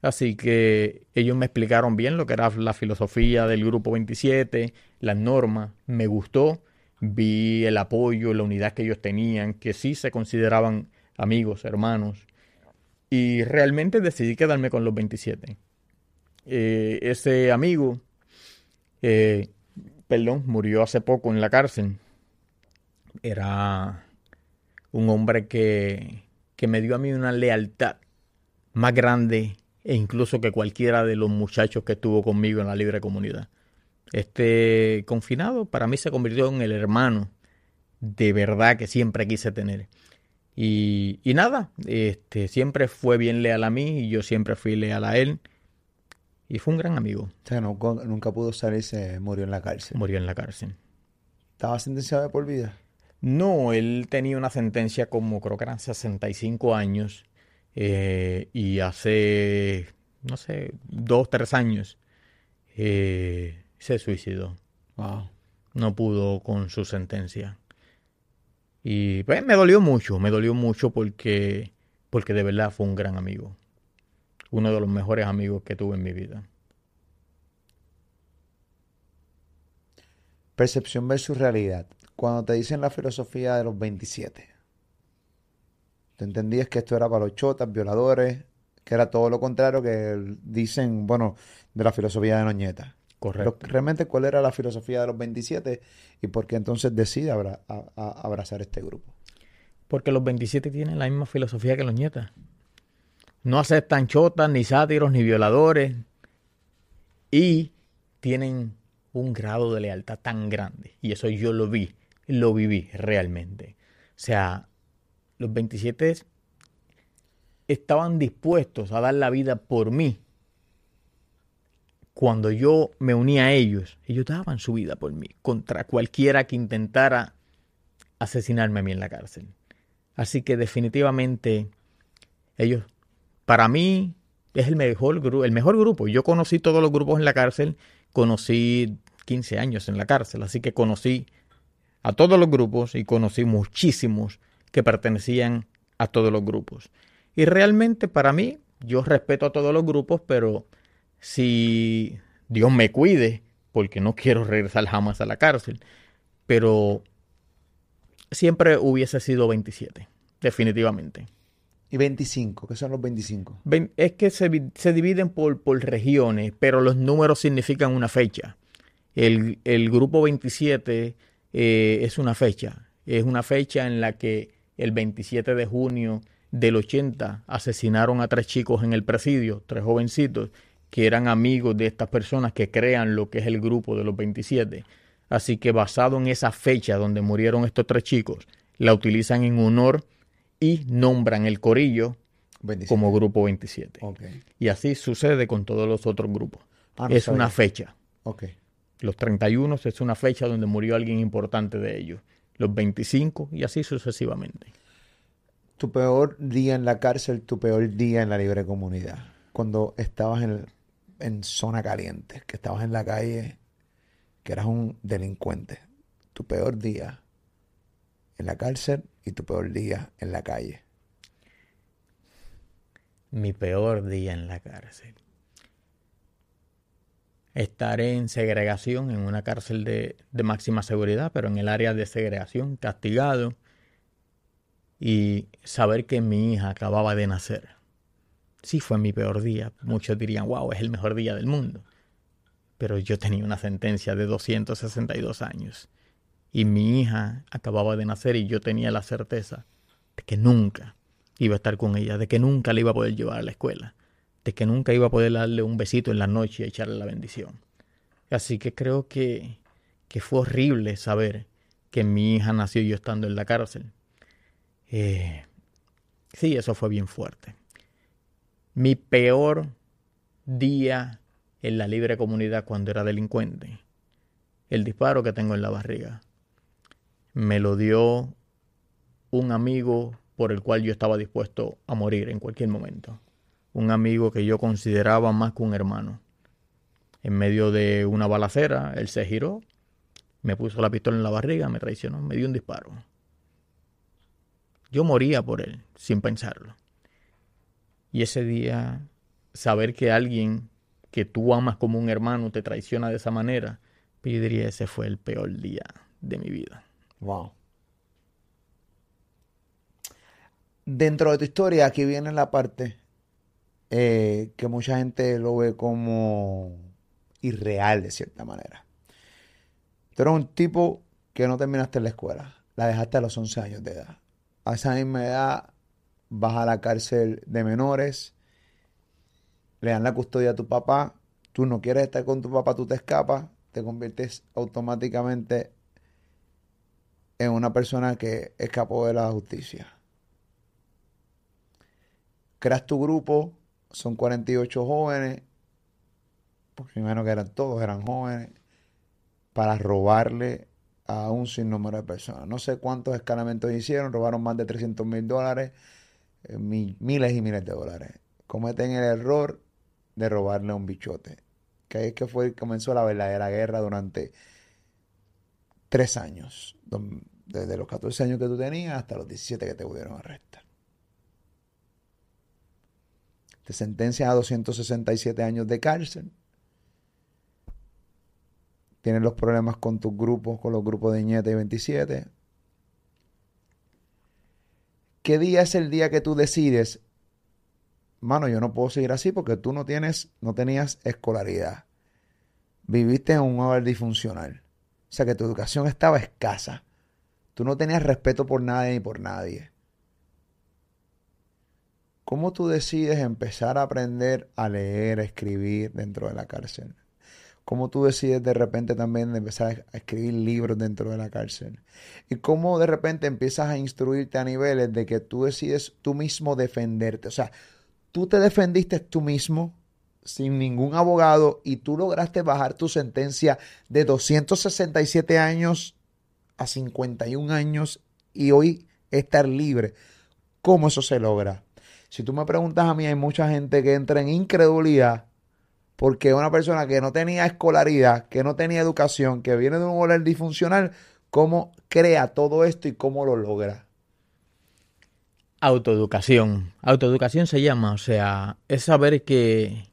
Así que ellos me explicaron bien lo que era la filosofía del grupo 27, las normas, me gustó, vi el apoyo, la unidad que ellos tenían, que sí se consideraban amigos, hermanos, y realmente decidí quedarme con los 27. Eh, ese amigo, eh, perdón, murió hace poco en la cárcel. Era un hombre que, que me dio a mí una lealtad más grande e incluso que cualquiera de los muchachos que estuvo conmigo en la libre comunidad. Este confinado para mí se convirtió en el hermano de verdad que siempre quise tener. Y, y nada, este, siempre fue bien leal a mí y yo siempre fui leal a él. Y fue un gran amigo. O sea, nunca, nunca pudo salirse, murió en la cárcel. Murió en la cárcel. ¿Estaba sentenciado de por vida? No, él tenía una sentencia como creo que eran 65 años eh, y hace, no sé, dos, tres años eh, se suicidó. No pudo con su sentencia. Y pues me dolió mucho, me dolió mucho porque, porque de verdad fue un gran amigo. Uno de los mejores amigos que tuve en mi vida. Percepción versus realidad. Cuando te dicen la filosofía de los 27, Tú entendías que esto era para los chotas, violadores, que era todo lo contrario que dicen, bueno, de la filosofía de Noñeta. Correcto. realmente, ¿cuál era la filosofía de los 27 y por qué entonces decide abrazar este grupo? Porque los 27 tienen la misma filosofía que los nietas. No aceptan chotas, ni sátiros, ni violadores. Y tienen un grado de lealtad tan grande. Y eso yo lo vi, lo viví realmente. O sea, los 27 estaban dispuestos a dar la vida por mí. Cuando yo me uní a ellos, ellos daban su vida por mí, contra cualquiera que intentara asesinarme a mí en la cárcel. Así que definitivamente ellos, para mí, es el mejor, el mejor grupo. Yo conocí todos los grupos en la cárcel, conocí 15 años en la cárcel, así que conocí a todos los grupos y conocí muchísimos que pertenecían a todos los grupos. Y realmente para mí, yo respeto a todos los grupos, pero si Dios me cuide, porque no quiero regresar jamás a la cárcel, pero siempre hubiese sido 27, definitivamente. ¿Y 25? ¿Qué son los 25? Es que se, dividen por, por, regiones, pero los números significan una fecha. El, grupo 27 eh, es una fecha. Es una fecha en la que el 27 de junio del 80 asesinaron a tres chicos en el presidio, tres jovencitos que eran amigos de estas personas que crean lo que es el grupo de los 27. Así que basado en esa fecha donde murieron estos tres chicos, la utilizan en honor y nombran el corillo como grupo 27. Y así sucede con todos los otros grupos. Ah, es una fecha. Los 31 es una fecha donde murió alguien importante de ellos los 25 y así sucesivamente. Tu peor día en la cárcel, tu peor día en la libre comunidad, cuando estabas en, en zona caliente, que estabas en la calle, que eras un delincuente. Tu peor día en la cárcel y tu peor día en la calle. Mi peor día en la cárcel estaré en segregación, en una cárcel de, máxima seguridad, pero en el área de segregación, castigado, y saber que mi hija acababa de nacer. Sí fue mi peor día. Muchos dirían, wow, es el mejor día del mundo. Pero yo tenía una sentencia de 262 años. Y mi hija acababa de nacer y yo tenía la certeza de que nunca iba a estar con ella, de que nunca la iba a poder llevar a la escuela de que nunca iba a poder darle un besito en la noche y echarle la bendición. Así que creo que, que fue horrible saber que mi hija nació yo estando en la cárcel. Eh, sí, eso fue bien fuerte. Mi peor día en la libre comunidad cuando era delincuente. El disparo que tengo en la barriga. Me lo dio un amigo por el cual yo estaba dispuesto a morir en cualquier momento un amigo que yo consideraba más que un hermano. En medio de una balacera, él se giró, me puso la pistola en la barriga, me traicionó, me dio un disparo. Yo moría por él, sin pensarlo. Y ese día, saber que alguien que tú amas como un hermano te traiciona de esa manera, yo ese fue el peor día de mi vida. Wow. Dentro de tu historia, aquí viene la parte eh, que mucha gente lo ve como irreal de cierta manera. Tú eres un tipo que no terminaste la escuela, la dejaste a los 11 años de edad. A esa misma edad vas a la cárcel de menores, le dan la custodia a tu papá, tú no quieres estar con tu papá, tú te escapas, te conviertes automáticamente en una persona que escapó de la justicia. Creas tu grupo, son 48 jóvenes, porque primero que eran todos, eran jóvenes, para robarle a un sinnúmero de personas. No sé cuántos escalamentos hicieron, robaron más de 300 mil dólares, eh, miles y miles de dólares. Cometen el error de robarle a un bichote. Que ahí es que fue comenzó la verdadera guerra durante tres años. Desde los 14 años que tú tenías hasta los 17 que te pudieron arrestar. Te sentencias a 267 años de cárcel. Tienes los problemas con tus grupos, con los grupos de Ñete y 27. ¿Qué día es el día que tú decides mano, yo no puedo seguir así porque tú no tienes, no tenías escolaridad. Viviste en un hogar disfuncional. O sea que tu educación estaba escasa. Tú no tenías respeto por nadie ni por nadie. ¿Cómo tú decides empezar a aprender a leer, a escribir dentro de la cárcel? ¿Cómo tú decides de repente también empezar a escribir libros dentro de la cárcel? Y cómo de repente empiezas a instruirte a niveles de que tú decides tú mismo defenderte. O sea, tú te defendiste tú mismo sin ningún abogado y tú lograste bajar tu sentencia de 267 años a 51 años y hoy estar libre. ¿Cómo eso se logra? Si tú me preguntas a mí, hay mucha gente que entra en incredulidad porque una persona que no tenía escolaridad, que no tenía educación, que viene de un hogar disfuncional, ¿cómo crea todo esto y cómo lo logra? Autoeducación. Autoeducación se llama, o sea, es saber que,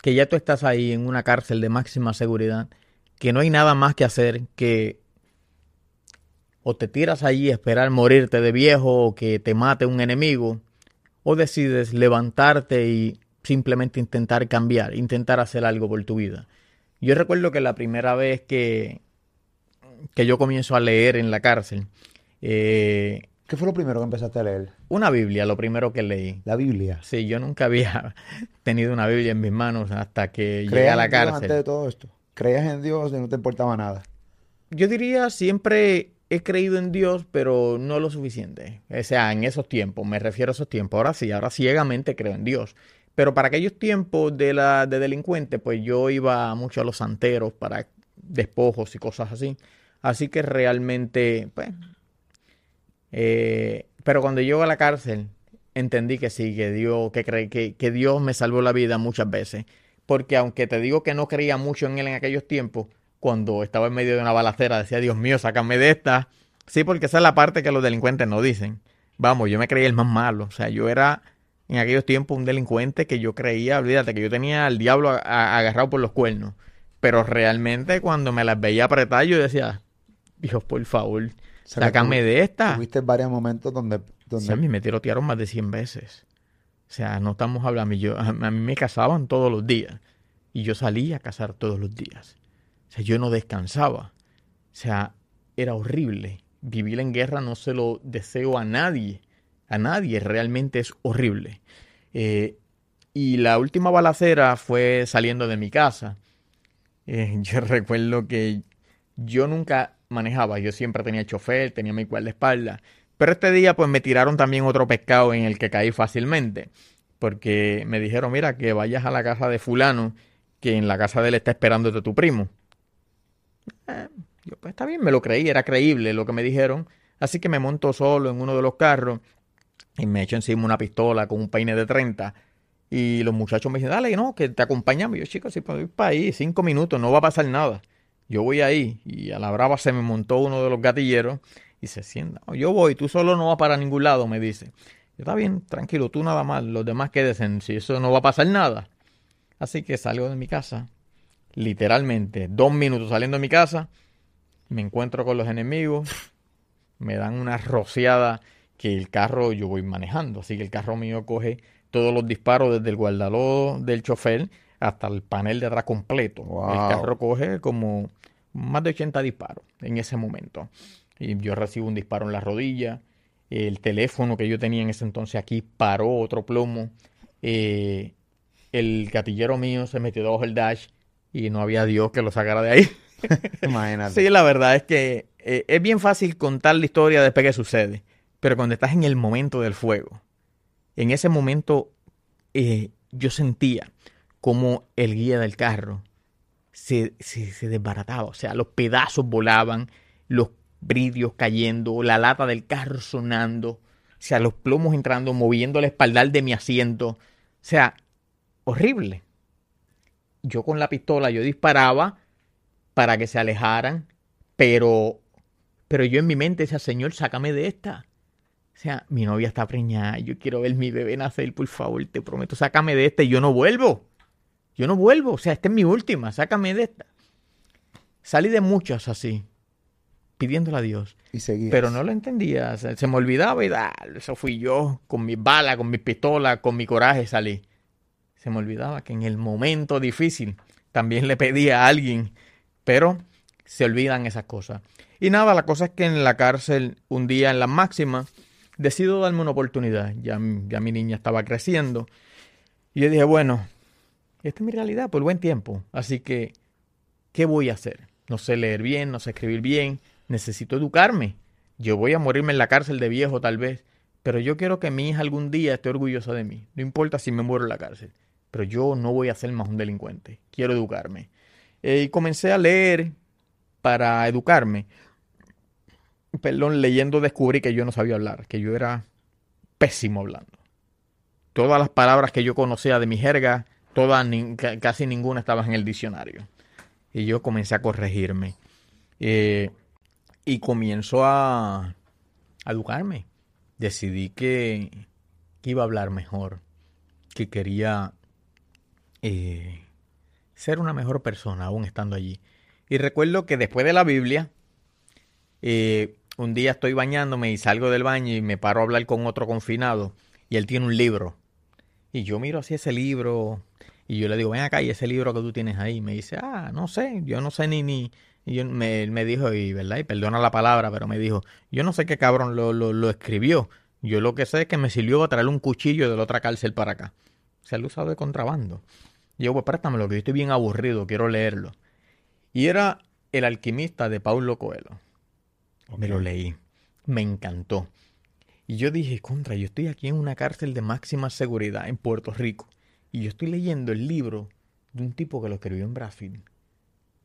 que ya tú estás ahí en una cárcel de máxima seguridad, que no hay nada más que hacer que o te tiras allí a esperar morirte de viejo o que te mate un enemigo, o decides levantarte y simplemente intentar cambiar, intentar hacer algo por tu vida. Yo recuerdo que la primera vez que, que yo comienzo a leer en la cárcel, eh, ¿Qué fue lo primero que empezaste a leer? Una Biblia, lo primero que leí. ¿La Biblia? Sí, yo nunca había tenido una Biblia en mis manos hasta que llegué a la cárcel. antes de todo esto? ¿Creías en Dios y no te importaba nada? Yo diría siempre he creído en Dios, pero no lo suficiente. O sea, en esos tiempos, me refiero a esos tiempos. Ahora sí, ahora ciegamente creo en Dios. Pero para aquellos tiempos de, la, de delincuente, pues yo iba mucho a los santeros para despojos y cosas así. Así que realmente, pues, eh, pero cuando llego a la cárcel, entendí que sí, que Dios, que, que, que Dios me salvó la vida muchas veces. Porque aunque te digo que no creía mucho en él en aquellos tiempos, cuando estaba en medio de una balacera decía, Dios mío, sácame de esta. Sí, porque esa es la parte que los delincuentes no dicen. Vamos, yo me creía el más malo. O sea, yo era en aquellos tiempos un delincuente que yo creía, olvídate, que yo tenía al diablo agarrado por los cuernos. Pero realmente cuando me las veía apretadas, yo decía, Dios, por favor, Sácame de esta. Tuviste varios momentos donde... donde... Sí, a mí me tirotearon más de 100 veces. O sea, no estamos hablando... Yo, a mí me cazaban todos los días. Y yo salía a cazar todos los días. Sea, yo no descansaba. O sea, era horrible. Vivir en guerra no se lo deseo a nadie. A nadie. Realmente es horrible. Eh, y la última balacera fue saliendo de mi casa. Eh, yo recuerdo que yo nunca manejaba. Yo siempre tenía chofer, tenía mi espalda. Pero este día pues me tiraron también otro pescado en el que caí fácilmente. Porque me dijeron, mira, que vayas a la casa de fulano, que en la casa de él está esperándote tu primo. Eh, yo pues está bien, me lo creí, era creíble lo que me dijeron. Así que me monto solo en uno de los carros y me echo encima una pistola con un peine de 30 Y los muchachos me dicen, dale, no, que te acompañamos. Yo, chicos, si ir para ahí, cinco minutos, no va a pasar nada. Yo voy ahí. Y a la brava se me montó uno de los gatilleros y se sienta. Yo voy, tú solo no vas para ningún lado, me dice. Yo, está bien, tranquilo, tú nada más, los demás quédense, si eso no va a pasar nada. Así que salgo de mi casa, literalmente, dos minutos saliendo de mi casa, me encuentro con los enemigos, me dan una rociada que el carro yo voy manejando, así que el carro mío coge todos los disparos desde el guardalodo del chofer hasta el panel de atrás completo. El carro coge como más de 80 disparos en ese momento. Y yo recibo un disparo en la rodilla. El teléfono que yo tenía en ese entonces aquí paró otro plomo. Eh, el gatillero mío se metió debajo del dash y no había Dios que lo sacara de ahí. Imagínate. Sí, la verdad es que eh, es bien fácil contar la historia después que sucede, pero cuando estás en el momento del fuego, en ese momento eh, yo sentía como el guía del carro se, se, desbarataba, o sea, los pedazos volaban, los brillos cayendo, la lata del carro sonando, o sea, los plomos entrando, moviendo el espaldar de mi asiento, o sea, horrible. Yo con la pistola, yo disparaba para que se alejaran, pero, pero yo en mi mente decía, Señor, sácame de esta. O sea, mi novia está preñada, yo quiero ver mi bebé nacer, por favor, te prometo, sácame de esta y yo no vuelvo. Yo no vuelvo, o sea, esta es mi última, sácame de esta. Salí de muchas así, pidiéndole a Dios. Y Pero no lo entendía, se, me olvidaba y da, eso fui yo, con mi bala, con mi pistola, con mi coraje salí. Se me olvidaba que en el momento difícil también le pedía a alguien, pero se olvidan esas cosas. Y nada, la cosa es que en la cárcel, un día en la máxima, decido darme una oportunidad. Ya, ya mi niña estaba creciendo. Y yo dije, bueno, esta es mi realidad por buen tiempo. Así que, ¿qué voy a hacer? No sé leer bien, no sé escribir bien, necesito educarme. Yo voy a morirme en la cárcel de viejo tal vez, pero yo quiero que mi hija algún día esté orgullosa de mí. No importa si me muero en la cárcel, pero yo no voy a ser más un delincuente. Quiero educarme. Eh, y comencé a leer para educarme perdón, leyendo descubrí que yo no sabía hablar, que yo era pésimo hablando. Todas las palabras que yo conocía de mi jerga, todas, casi ninguna estaba en el diccionario. Y yo comencé a corregirme. Eh, y comienzo a, educarme. Decidí que, iba a hablar mejor, que quería eh, ser una mejor persona aún estando allí. Y recuerdo que después de la Biblia, eh, un día estoy bañándome y salgo del baño y me paro a hablar con otro confinado y él tiene un libro. Y yo miro así ese libro y yo le digo, ven acá, y ese libro que tú tienes ahí. me dice, ah, no sé, yo no sé ni, ni. Y me, me, dijo, y verdad, y perdona la palabra, pero me dijo, yo no sé qué cabrón lo, lo, lo escribió. Yo lo que sé es que me sirvió a traerle un cuchillo de la otra cárcel para acá. Se lo usado de contrabando. Y yo, pues préstamelo, que yo estoy bien aburrido, quiero leerlo. Y era El alquimista de Paulo Coelho. Me lo leí. Me encantó. Y yo dije, contra, yo estoy aquí en una cárcel de máxima seguridad en Puerto Rico. Y yo estoy leyendo el libro de un tipo que lo escribió en Brasil.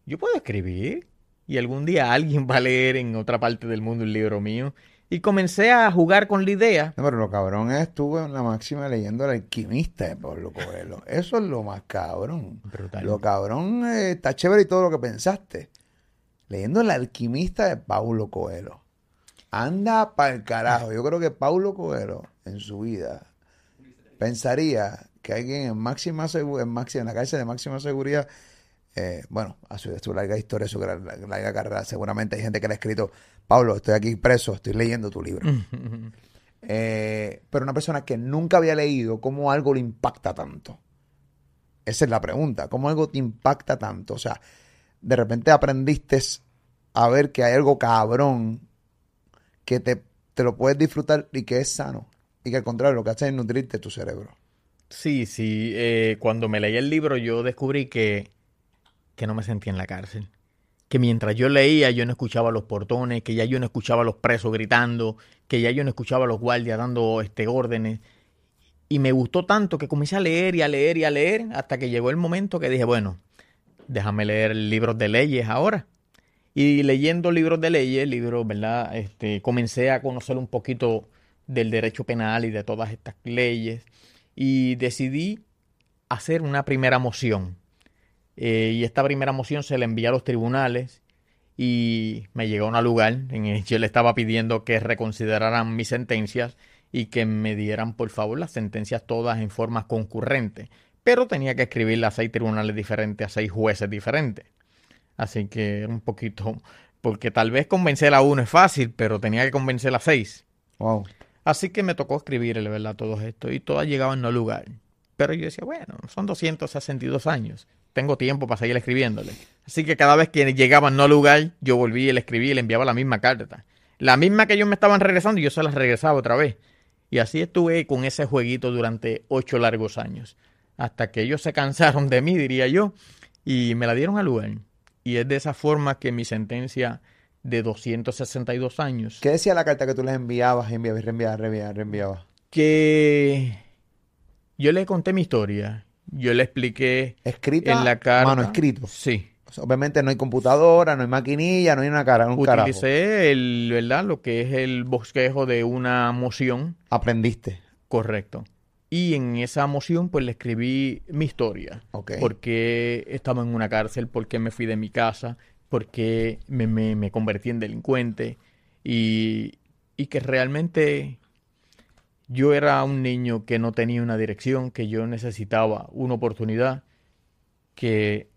Yo puedo escribir. Y algún día alguien va a leer en otra parte del mundo un libro mío. Y comencé a jugar con la idea. No, pero lo cabrón es estuve en la máxima leyendo El alquimista de Pablo Coelho. Eso es lo más cabrón. Lo cabrón eh, está chévere y todo lo que pensaste leyendo El alquimista de Paulo Coelho. Anda para el carajo. Yo creo que Paulo Coelho en su vida pensaría que alguien en máxima en, máxima, en la cárcel de máxima seguridad, eh, bueno, a su, su, larga historia, su larga carrera, seguramente hay gente que le ha escrito, Pablo, estoy aquí preso, estoy leyendo tu libro. Eh, pero una persona que nunca había leído, ¿cómo algo le impacta tanto? Esa es la pregunta, ¿cómo algo te impacta tanto? O sea, de repente aprendiste a ver que hay algo cabrón que te, te lo puedes disfrutar y que es sano. Y que al contrario, lo que hace es nutrirte tu cerebro. Sí, sí. Eh, cuando me leí el libro, yo descubrí que, que no me sentía en la cárcel. Que mientras yo leía, yo no escuchaba los portones, que ya yo no escuchaba a los presos gritando, que ya yo no escuchaba a los guardias dando este, órdenes. Y me gustó tanto que comencé a leer y a leer y a leer hasta que llegó el momento que dije, bueno, déjame leer libros de leyes ahora. Y leyendo libros de leyes, libros, ¿verdad? Este, comencé a conocer un poquito del derecho penal y de todas estas leyes. Y decidí hacer una primera moción. Eh, y esta primera moción se le envía a los tribunales y me llegó a un lugar en el que yo le estaba pidiendo que reconsideraran mis sentencias y que me dieran por favor las sentencias todas en forma concurrente. Pero tenía que escribirle a seis tribunales diferentes, a seis jueces diferentes. Así que un poquito, porque tal vez convencer a uno es fácil, pero tenía que convencer a seis. Wow. Así que me tocó escribirle, ¿verdad? Todo esto y todas llegaban no lugar. Pero yo decía, bueno, son 262 años tengo tiempo para seguir escribiéndole. Así que cada vez que llegaban no lugar, yo volví y le escribí y le enviaba la misma carta. La misma que ellos me estaban regresando y yo se las regresaba otra vez. Y así estuve con ese jueguito durante ocho largos años. Hasta que ellos se cansaron de mí, diría yo, y me la dieron al lugar. Y es de esa forma que mi sentencia de 262 años. ¿Qué decía la carta que tú les enviabas, enviabas, reenviabas, reenviabas, reenviabas? Que yo le conté mi historia yo le expliqué Escrita, en la carta. Mano escrito. Sí. obviamente no hay computadora, no hay maquinilla, no hay una cara, un Utilicé el, ¿verdad? Lo que es el bosquejo de una moción. Aprendiste. Correcto. Y en esa moción, pues le escribí mi historia. Okay. Por qué estaba en una cárcel, por qué me fui de mi casa, por qué me, me, me convertí en delincuente. Y, y que realmente yo era un niño que no tenía una dirección, que yo necesitaba una oportunidad, que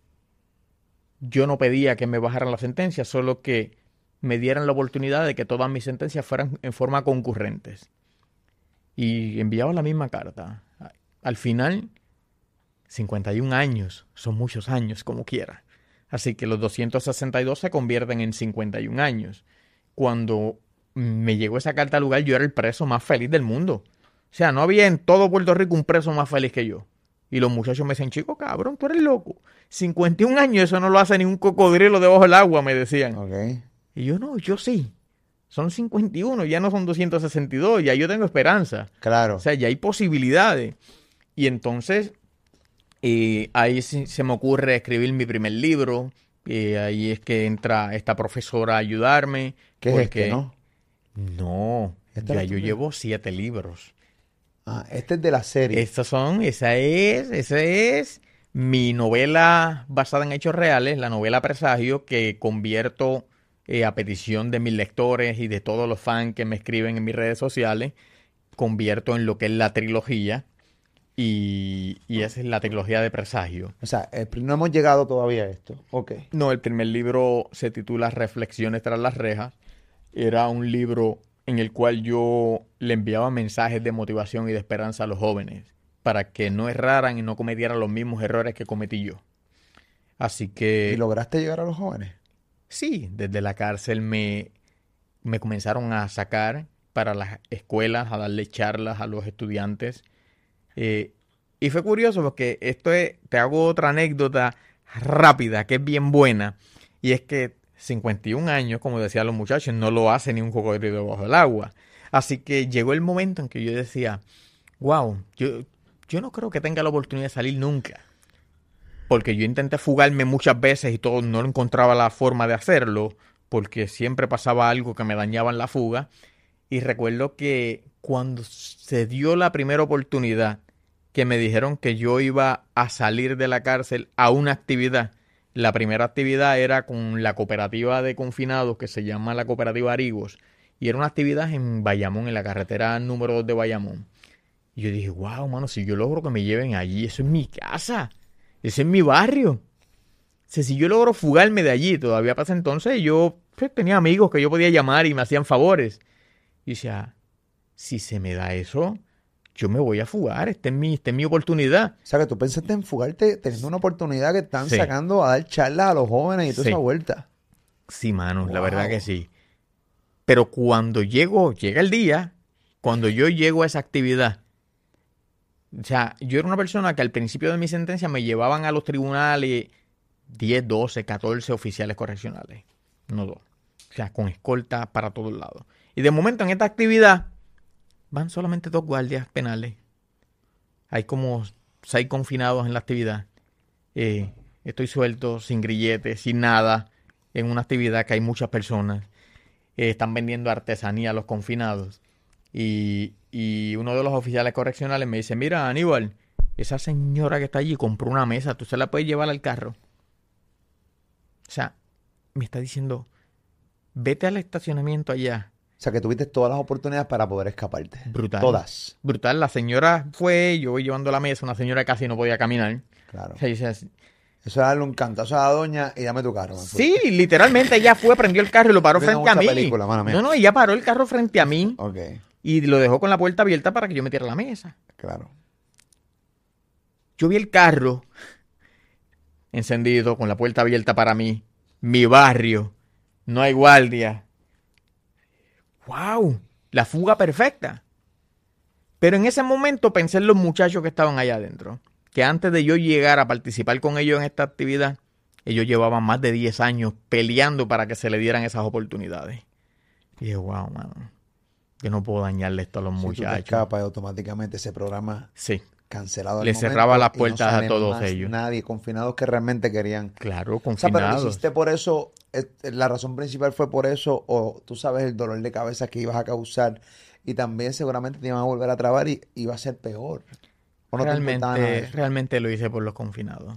yo no pedía que me bajaran la sentencia, solo que me dieran la oportunidad de que todas mis sentencias fueran en forma concurrentes. Y enviaba la misma carta. Al final, 51 años, son muchos años como quiera. Así que los 262 se convierten en 51 años. Cuando me llegó esa carta al lugar, yo era el preso más feliz del mundo. O sea, no había en todo Puerto Rico un preso más feliz que yo. Y los muchachos me decían, chico, cabrón, tú eres loco. 51 años, eso no lo hace ni un cocodrilo debajo del agua, me decían. Y yo, no, yo sí. Son 51, ya no son 262, ya yo tengo esperanza. Claro. O sea, ya hay posibilidades. Y entonces, eh, ahí se me ocurre escribir mi primer libro. Y ahí es que entra esta profesora a ayudarme. ¿Qué es este, no? No, ya yo llevo siete libros. Ah, este es de la serie. Estas son, esa es, esa es mi novela basada en hechos reales, la novela Presagio, que convierto eh, a petición de mis lectores y de todos los fans que me escriben en mis redes sociales, convierto en lo que es la trilogía. Y, y esa es la trilogía de Presagio. O sea, no hemos llegado todavía a esto. Ok. No, el primer libro se titula Reflexiones tras las rejas. Era un libro en el cual yo le enviaba mensajes de motivación y de esperanza a los jóvenes para que no erraran y no cometieran los mismos errores que cometí yo. Así que... ¿Y lograste llegar a los jóvenes? Sí, desde la cárcel me, me comenzaron a sacar para las escuelas, a darle charlas a los estudiantes. Eh, y fue curioso porque esto es, te hago otra anécdota rápida que es bien buena. Y es que 51 años, como decían los muchachos, no lo hace ni un cocodrilo bajo el agua. Así que llegó el momento en que yo decía, wow, yo, yo no creo que tenga la oportunidad de salir nunca. Porque yo intenté fugarme muchas veces y todo, no encontraba la forma de hacerlo, porque siempre pasaba algo que me dañaba en la fuga. Y recuerdo que cuando se dio la primera oportunidad, que me dijeron que yo iba a salir de la cárcel a una actividad, la primera actividad era con la cooperativa de confinados que se llama la cooperativa Arigos y era una actividad en Bayamón, en la carretera número 2 de Bayamón. Y yo dije, wow, mano, si yo logro que me lleven allí, eso es mi casa, ese es mi barrio. O sea, si yo logro fugarme de allí, todavía pasa entonces, yo pues, tenía amigos que yo podía llamar y me hacían favores. Y decía, si se me da eso, yo me voy a fugar, esta es mi, esta es mi oportunidad. O sea, que tú pensaste en fugarte teniendo una oportunidad que están sacando a dar charlas a los jóvenes y toda esa vuelta. Sí, mano, la verdad que sí. Pero cuando llego, llega el día, cuando yo llego a esa actividad, o sea, yo era una persona que al principio de mi sentencia me llevaban a los tribunales 10, 12, 14 oficiales correccionales, no dos. O sea, con escolta para todos lados. Y de momento en esta actividad, van solamente dos guardias penales. Hay como seis confinados en la actividad. Eh, estoy suelto, sin grilletes, sin nada, en una actividad que hay muchas personas. Eh, están vendiendo artesanía a los confinados. Y, y, uno de los oficiales correccionales me dice, mira Aníbal, esa señora que está allí compró una mesa, tú se la puedes llevar al carro. O sea, me está diciendo, vete al estacionamiento allá. O sea, que tuviste todas las oportunidades para poder escaparte. Brutal. Todas. Brutal. La señora fue, yo voy llevando la mesa, una señora casi no podía caminar. Claro. O sea, Eso es darle un cantazo a la doña y dame tu carro. man. sí, literalmente ella fue, prendió el carro y lo paró frente a mí. película, no, no, ella paró el carro frente a mí Ok, y lo dejó con la puerta abierta para que yo metiera la mesa. claro. Yo vi el carro encendido, con la puerta abierta para mí, mi barrio, no hay guardia. ¡Wow! La fuga perfecta. Pero en ese momento pensé en los muchachos que estaban allá adentro, que antes de yo llegar a participar con ellos en esta actividad, ellos llevaban más de 10 años peleando para que se le dieran esas oportunidades. Y dije, wow, mano, yo no puedo dañarle esto a los Si tú te muchachos. escapas y automáticamente ese programa Sí, cancelado. al Le momento cerraba las no puertas a todos ellos. Nadie, confinados que realmente querían. claro, O sea, pero lo confinados. hiciste por eso, la razón principal fue por eso, o tú sabes el dolor de cabeza que ibas a causar, y también seguramente te iban a volver a trabar y iba a ser peor. ¿O no te importaba nada de realmente, realmente lo hice por los confinados.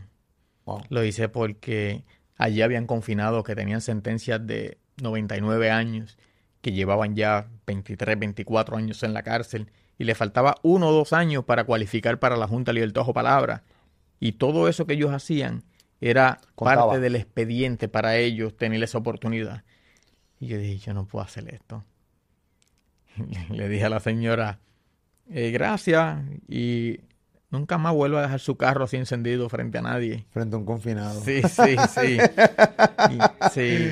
Wow. Lo hice porque allí habían confinados que tenían sentencias de 99 años, que llevaban ya 23, 24 años en la cárcel, y le faltaba uno o dos años para cualificar para la Junta de Libertad o Palabra. Y todo eso que ellos hacían era Contaba. parte del expediente para ellos tener esa oportunidad. Y yo dije, yo no puedo hacer esto. Le dije a la señora, "Eh, gracias, y nunca más vuelva a dejar su carro así encendido frente a nadie. Frente a un confinado. Sí, sí, sí. Y, sí.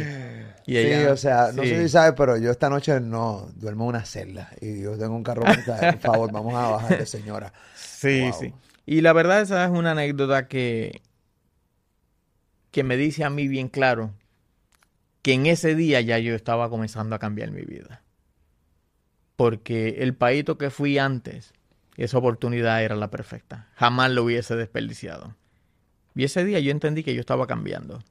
Y Sí, ella- o sea, no sí. sé si sabes, pero yo esta noche no duermo en una celda y yo tengo un carro. por favor, vamos a bajar, señora. Sí, Wow. sí. Y la verdad esa es una anécdota que, que me dice a mí bien claro que en ese día ya yo estaba comenzando a cambiar mi vida. Porque el paíto que fui antes, esa oportunidad era la perfecta. Jamás lo hubiese desperdiciado. Y ese día yo entendí que yo estaba cambiando.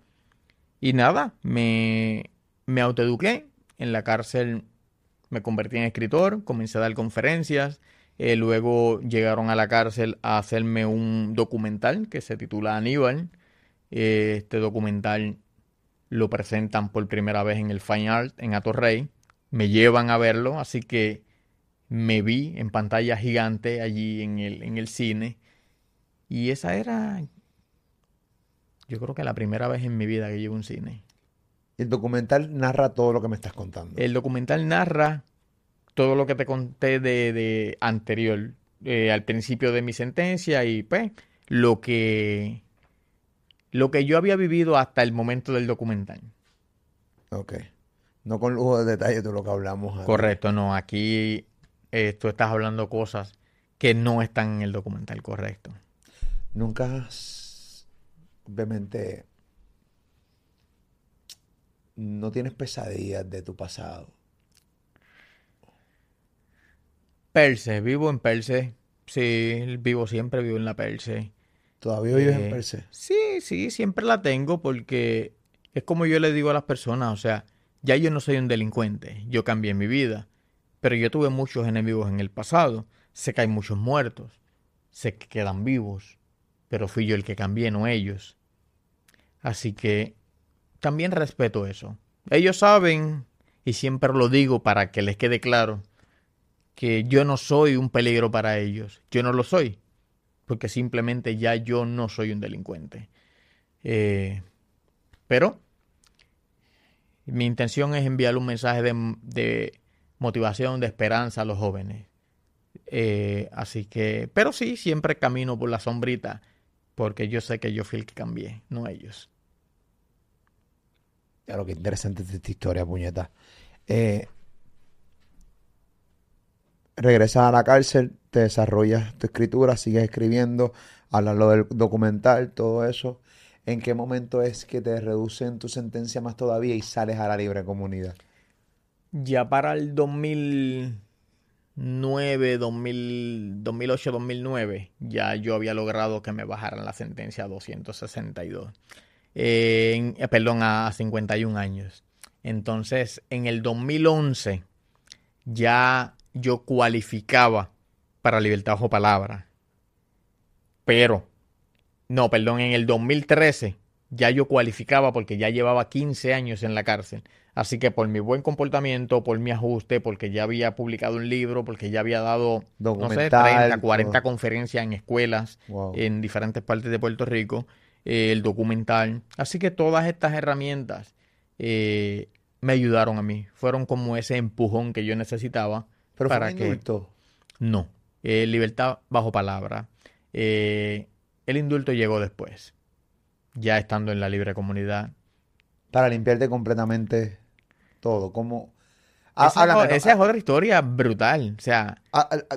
Y nada, me, me autoeduqué. En la cárcel me convertí en escritor, comencé a dar conferencias. Eh, luego llegaron a la cárcel a hacerme un documental que se titula Aníbal. Este documental lo presentan por primera vez en el Fine Art en Atorrey. Me llevan a verlo, así que me vi en pantalla gigante allí en el, en el cine. Y esa era, yo creo que la primera vez en mi vida que llevo un cine. El documental narra todo lo que me estás contando. El documental narra todo lo que te conté de, de anterior, eh, al principio de mi sentencia y pues lo que lo que yo había vivido hasta el momento del documental. Ok. No con lujo de detalle de lo que hablamos. antes. Correcto, no, aquí eh, tú estás hablando cosas que no están en el documental, correcto. Nunca has, obviamente, no tienes pesadillas de tu pasado. Perse, vivo en Perse. Sí, vivo siempre, vivo en la Perse. ¿Todavía vives Eh, en Perse? Sí, sí, siempre la tengo porque es como yo le digo a las personas, o sea, ya yo no soy un delincuente, yo cambié mi vida, pero yo tuve muchos enemigos en el pasado, sé que hay muchos muertos, sé que quedan vivos, pero fui yo el que cambié, no ellos. Así que también respeto eso. Ellos saben, y siempre lo digo para que les quede claro, que yo no soy un peligro para ellos, yo no lo soy porque simplemente ya yo no soy un delincuente. Eh, pero mi intención es enviar un mensaje de, motivación, de esperanza a los jóvenes. Eh, así que, pero sí, siempre camino por la sombrita, porque yo sé que yo fui el que cambié, no ellos. Ya lo que interesante es esta historia, puñeta. Eh, regresas a la cárcel, te desarrollas tu escritura, sigues escribiendo, hablas lo del documental, todo eso. ¿En qué momento es que te reducen tu sentencia más todavía y sales a la libre comunidad? Ya para el 2009, 2000, 2008, 2009, ya yo había logrado que me bajaran la sentencia a 262. Eh, eh, perdón, a 51 años. Entonces, en el 2011 ya yo cualificaba para libertad bajo palabra. Pero, no, perdón, en el 2013 ya yo cualificaba porque ya llevaba 15 años en la cárcel. Así que por mi buen comportamiento, por mi ajuste, porque ya había publicado un libro, porque ya había dado, no sé, 30, 40 conferencias en escuelas en diferentes partes de Puerto Rico, eh, el documental. Así que todas estas herramientas eh, me ayudaron a mí. Fueron como ese empujón que yo necesitaba. ¿Pero para fue un indulto? No. Eh, libertad bajo palabra. el indulto llegó después ya estando en la libre comunidad. Para limpiarte completamente todo, como... esa, es otra historia brutal, o sea...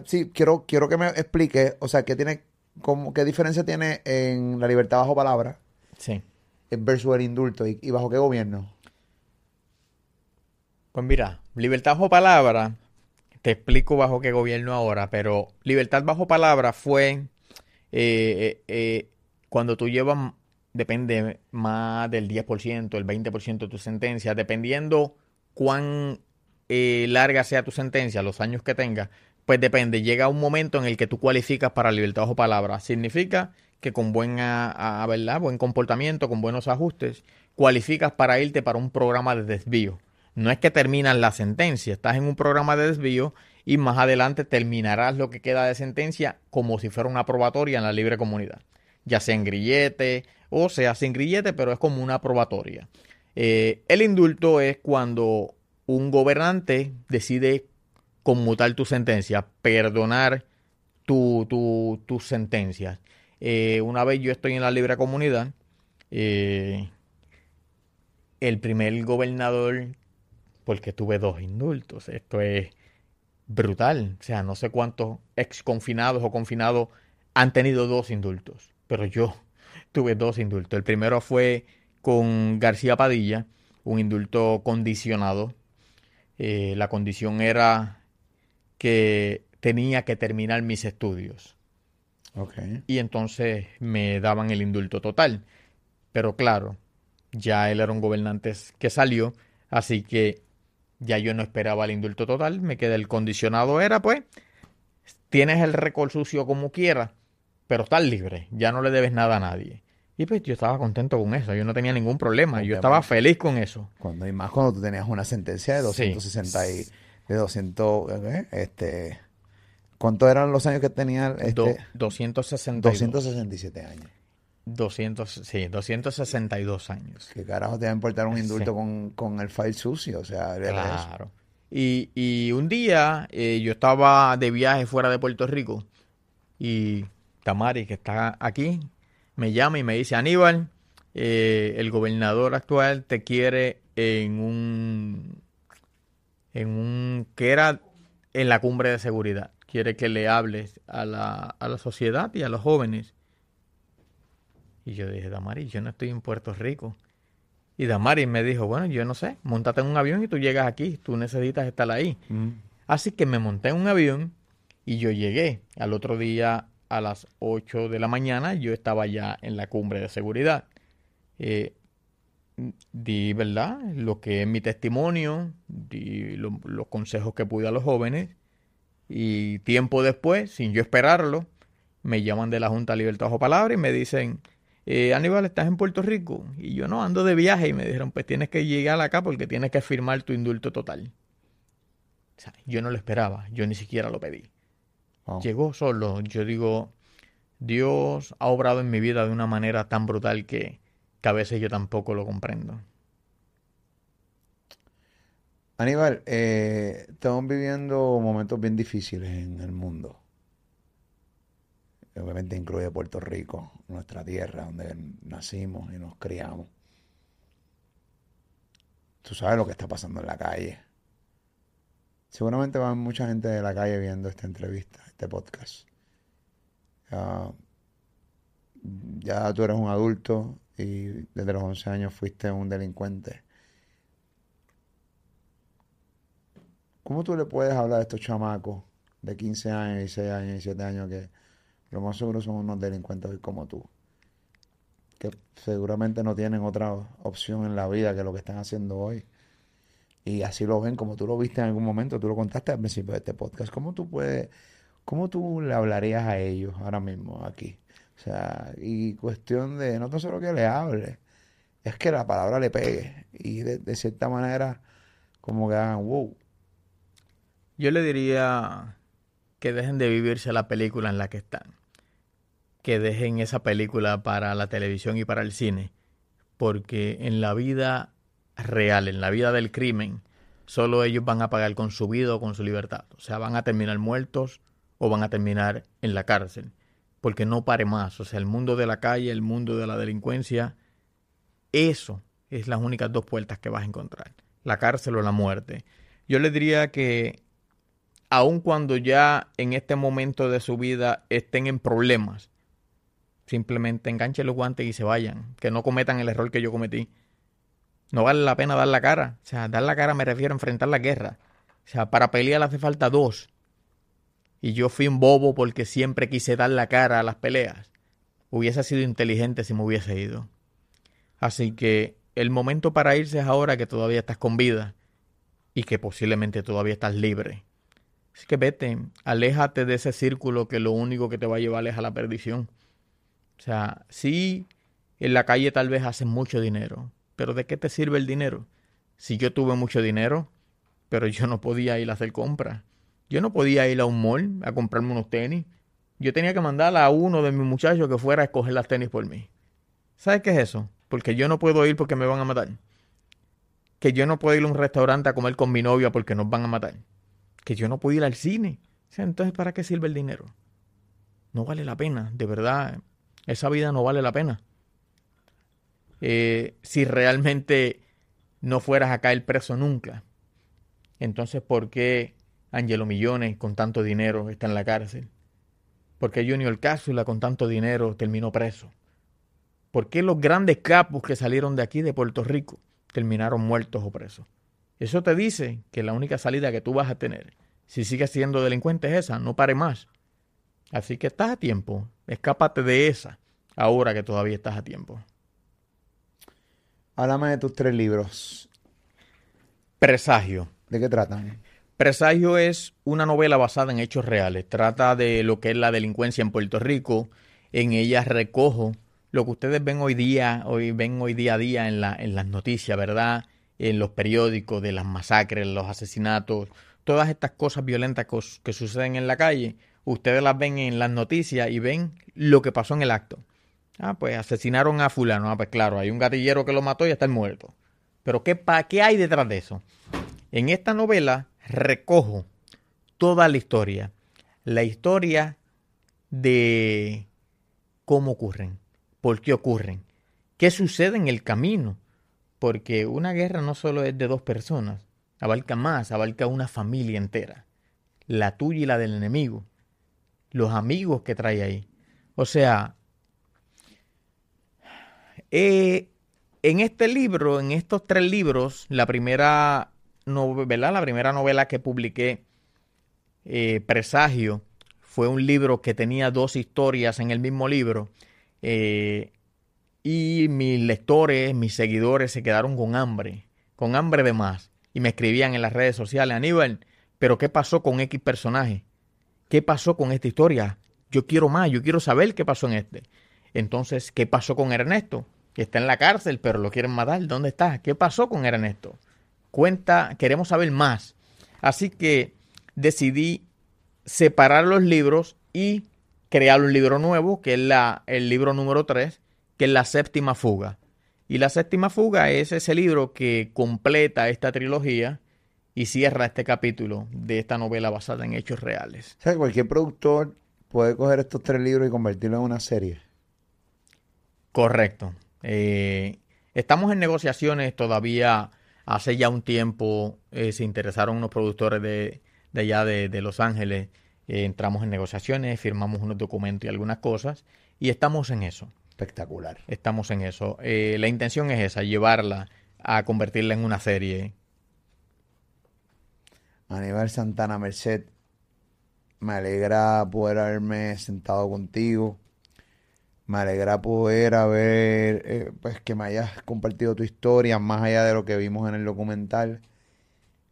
sí, quiero, quiero que me explique, o sea, ¿qué, tiene, como, qué diferencia tiene en la libertad bajo palabra sí. versus el indulto y, bajo qué gobierno? Pues mira, libertad bajo palabra, te explico bajo qué gobierno ahora, pero libertad bajo palabra fue eh, eh, eh, cuando tú llevas depende más del 10%, el 20% de tu sentencia, dependiendo cuán eh, larga sea tu sentencia, los años que tengas, pues depende. Llega un momento en el que tú cualificas para libertad bajo palabra. Significa que con buena, ¿verdad? buen comportamiento, con buenos ajustes, cualificas para irte para un programa de desvío. No es que terminas la sentencia, estás en un programa de desvío y más adelante terminarás lo que queda de sentencia como si fuera una probatoria en la libre comunidad, ya sea en grillete o sea sin grillete, pero es como una probatoria. Eh, el indulto es cuando un gobernante decide conmutar tu sentencia, perdonar tu, tu, tus sentencias. Eh, una vez yo estoy en la libre comunidad, eh, el primer gobernador, porque tuve dos indultos, esto es brutal, o sea, no sé cuántos ex confinados o confinados han tenido dos indultos, pero yo tuve dos indultos. El primero fue con García Padilla, un indulto condicionado. Eh, la condición era que tenía que terminar mis estudios. Y entonces me daban el indulto total. Pero claro, ya él era un gobernante que salió, así que ya yo no esperaba el indulto total, me quedé el condicionado, era pues, tienes el récord sucio como quieras, pero estás libre, ya no le debes nada a nadie. Y pues yo estaba contento con eso, yo no tenía ningún problema, yo estaba feliz con eso. Cuando y más cuando tú tenías una sentencia de 260 y de 200 ¿eh? este ¿Cuántos eran los años que tenía este 262. 267 años. 200, sí, 262 años. ¿Qué carajo te va a importar un indulto con, el file sucio? O sea, claro. Y, y, un día eh, yo estaba de viaje fuera de Puerto Rico y Tamari, que está aquí, me llama y me dice, Aníbal, eh, el gobernador actual te quiere en un, en un, que era en la cumbre de seguridad. Quiere que le hables a la, a la sociedad y a los jóvenes. Y yo dije, Damaris, yo no estoy en Puerto Rico. Y Damaris me dijo, bueno, yo no sé, montate en un avión y tú llegas aquí, tú necesitas estar ahí. Mm. Así que me monté en un avión y yo llegué. Al otro día a las 8 de la mañana yo estaba ya en la cumbre de seguridad. Eh, di, ¿verdad? Lo que es mi testimonio, di los consejos que pude a los jóvenes y tiempo después, sin yo esperarlo, me llaman de la Junta Libertad o Palabra y me dicen, eh, Aníbal, ¿estás en Puerto Rico? Y yo no, ando de viaje y me dijeron, pues tienes que llegar acá porque tienes que firmar tu indulto total. yo no lo esperaba, yo ni siquiera lo pedí. Llegó solo. Yo digo, Dios ha obrado en mi vida de una manera tan brutal que, a veces yo tampoco lo comprendo. Aníbal, eh, estamos viviendo momentos bien difíciles en el mundo. Obviamente incluye Puerto Rico, nuestra tierra, donde nacimos y nos criamos. Tú sabes lo que está pasando en la calle. Seguramente va mucha gente de la calle viendo esta entrevista este podcast. ya tú eres un adulto y desde los 11 años fuiste un delincuente. ¿Cómo tú le puedes hablar a estos chamacos de 15 años, 16 años, 17 años que lo más seguro son unos delincuentes como tú? Que seguramente no tienen otra opción en la vida que lo que están haciendo hoy. Y así lo ven como tú lo viste en algún momento, tú lo contaste al principio de este podcast. ¿Cómo tú puedes ¿Cómo tú le hablarías a ellos ahora mismo aquí? O sea, y cuestión de no tan solo que le hable, es que la palabra le pegue. Y de, cierta manera, como que hagan wow. Yo le diría que dejen de vivirse la película en la que están. Que dejen esa película para la televisión y para el cine. Porque en la vida real, en la vida del crimen, solo ellos van a pagar con su vida o con su libertad. O sea, van a terminar muertos o van a terminar en la cárcel porque no pare más. O sea, el mundo de la calle, el mundo de la delincuencia, eso es las únicas dos puertas que vas a encontrar, la cárcel o la muerte. Yo le diría que aun cuando ya en este momento de su vida estén en problemas, simplemente enganchen los guantes y se vayan, que no cometan el error que yo cometí. No vale la pena dar la cara. O sea, dar la cara me refiero a enfrentar la guerra. O sea, para pelear hace falta dos y yo fui un bobo porque siempre quise dar la cara a las peleas. Hubiese sido inteligente si me hubiese ido. Así que el momento para irse es ahora que todavía estás con vida y que posiblemente todavía estás libre. Así que vete, aléjate de ese círculo que lo único que te va a llevar es a la perdición. O sea, sí, en la calle tal vez haces mucho dinero, pero ¿de qué te sirve el dinero? Si yo tuve mucho dinero, pero yo no podía ir a hacer compras yo no podía ir a un mall a comprarme unos tenis. Yo tenía que mandar a uno de mis muchachos que fuera a escoger las tenis por mí. ¿Sabes qué es eso? Porque yo no puedo ir porque me van a matar. Que yo no puedo ir a un restaurante a comer con mi novia porque nos van a matar. Que yo no puedo ir al cine. entonces, ¿para qué sirve el dinero? No vale la pena, de verdad. Esa vida no vale la pena. Eh, si realmente no fueras a caer preso nunca. Entonces, ¿por qué Angelo Millones con tanto dinero está en la cárcel? ¿Por qué Junior Cápsula con tanto dinero terminó preso? ¿Por qué los grandes capos que salieron de aquí, de Puerto Rico, terminaron muertos o presos? Eso te dice que la única salida que tú vas a tener, si sigues siendo delincuente, es esa, no pare más. Así que estás a tiempo, escápate de esa, ahora que todavía estás a tiempo. Háblame de tus tres libros. Presagio. ¿De qué tratan? Presagio es una novela basada en hechos reales. Trata de lo que es la delincuencia en Puerto Rico. En ella recojo lo que ustedes ven hoy día, hoy ven hoy día a día en, la, en las noticias, ¿verdad? En los periódicos de las masacres, los asesinatos, todas estas cosas violentas que suceden en la calle. Ustedes las ven en las noticias y ven lo que pasó en el acto. Ah, pues asesinaron a fulano. Ah, pues claro, hay un gatillero que lo mató y está muerto. Pero ¿qué, ¿qué hay detrás de eso? En esta novela recojo toda la historia. La historia de cómo ocurren, por qué ocurren, qué sucede en el camino. Porque una guerra no solo es de dos personas, abarca más, abarca una familia entera. La tuya y la del enemigo. Los amigos que trae ahí. O sea, eh, en este libro, en estos tres libros, la primera novela, la primera novela que publiqué, eh, Presagio, fue un libro que tenía dos historias en el mismo libro. Eh, y mis lectores, mis seguidores se quedaron con hambre, con hambre de más. Y me escribían en las redes sociales, Aníbal, pero ¿qué pasó con X personaje? ¿Qué pasó con esta historia? Yo quiero más, yo quiero saber qué pasó en este. Entonces, ¿qué pasó con Ernesto? Que está en la cárcel, pero lo quieren matar. ¿Dónde está? ¿Qué pasó con Ernesto? cuenta, queremos saber más. Así que decidí separar los libros y crear un libro nuevo, que es la, el libro número 3, que es la séptima fuga. Y la séptima fuga es ese libro que completa esta trilogía y cierra este capítulo de esta novela basada en hechos reales. O sea, cualquier productor puede coger estos tres libros y convertirlo en una serie. Correcto. Eh, estamos en negociaciones todavía Hace ya un tiempo eh, se interesaron unos productores de, de allá de, Los Ángeles. Eh, entramos en negociaciones, firmamos unos documentos y algunas cosas. Y estamos en eso. Espectacular. Estamos en eso. La intención es esa, llevarla a convertirla en una serie. Aníbal Santana Merced, me alegra poder haberme sentado contigo me alegra poder haber, eh, pues que me hayas compartido tu historia más allá de lo que vimos en el documental,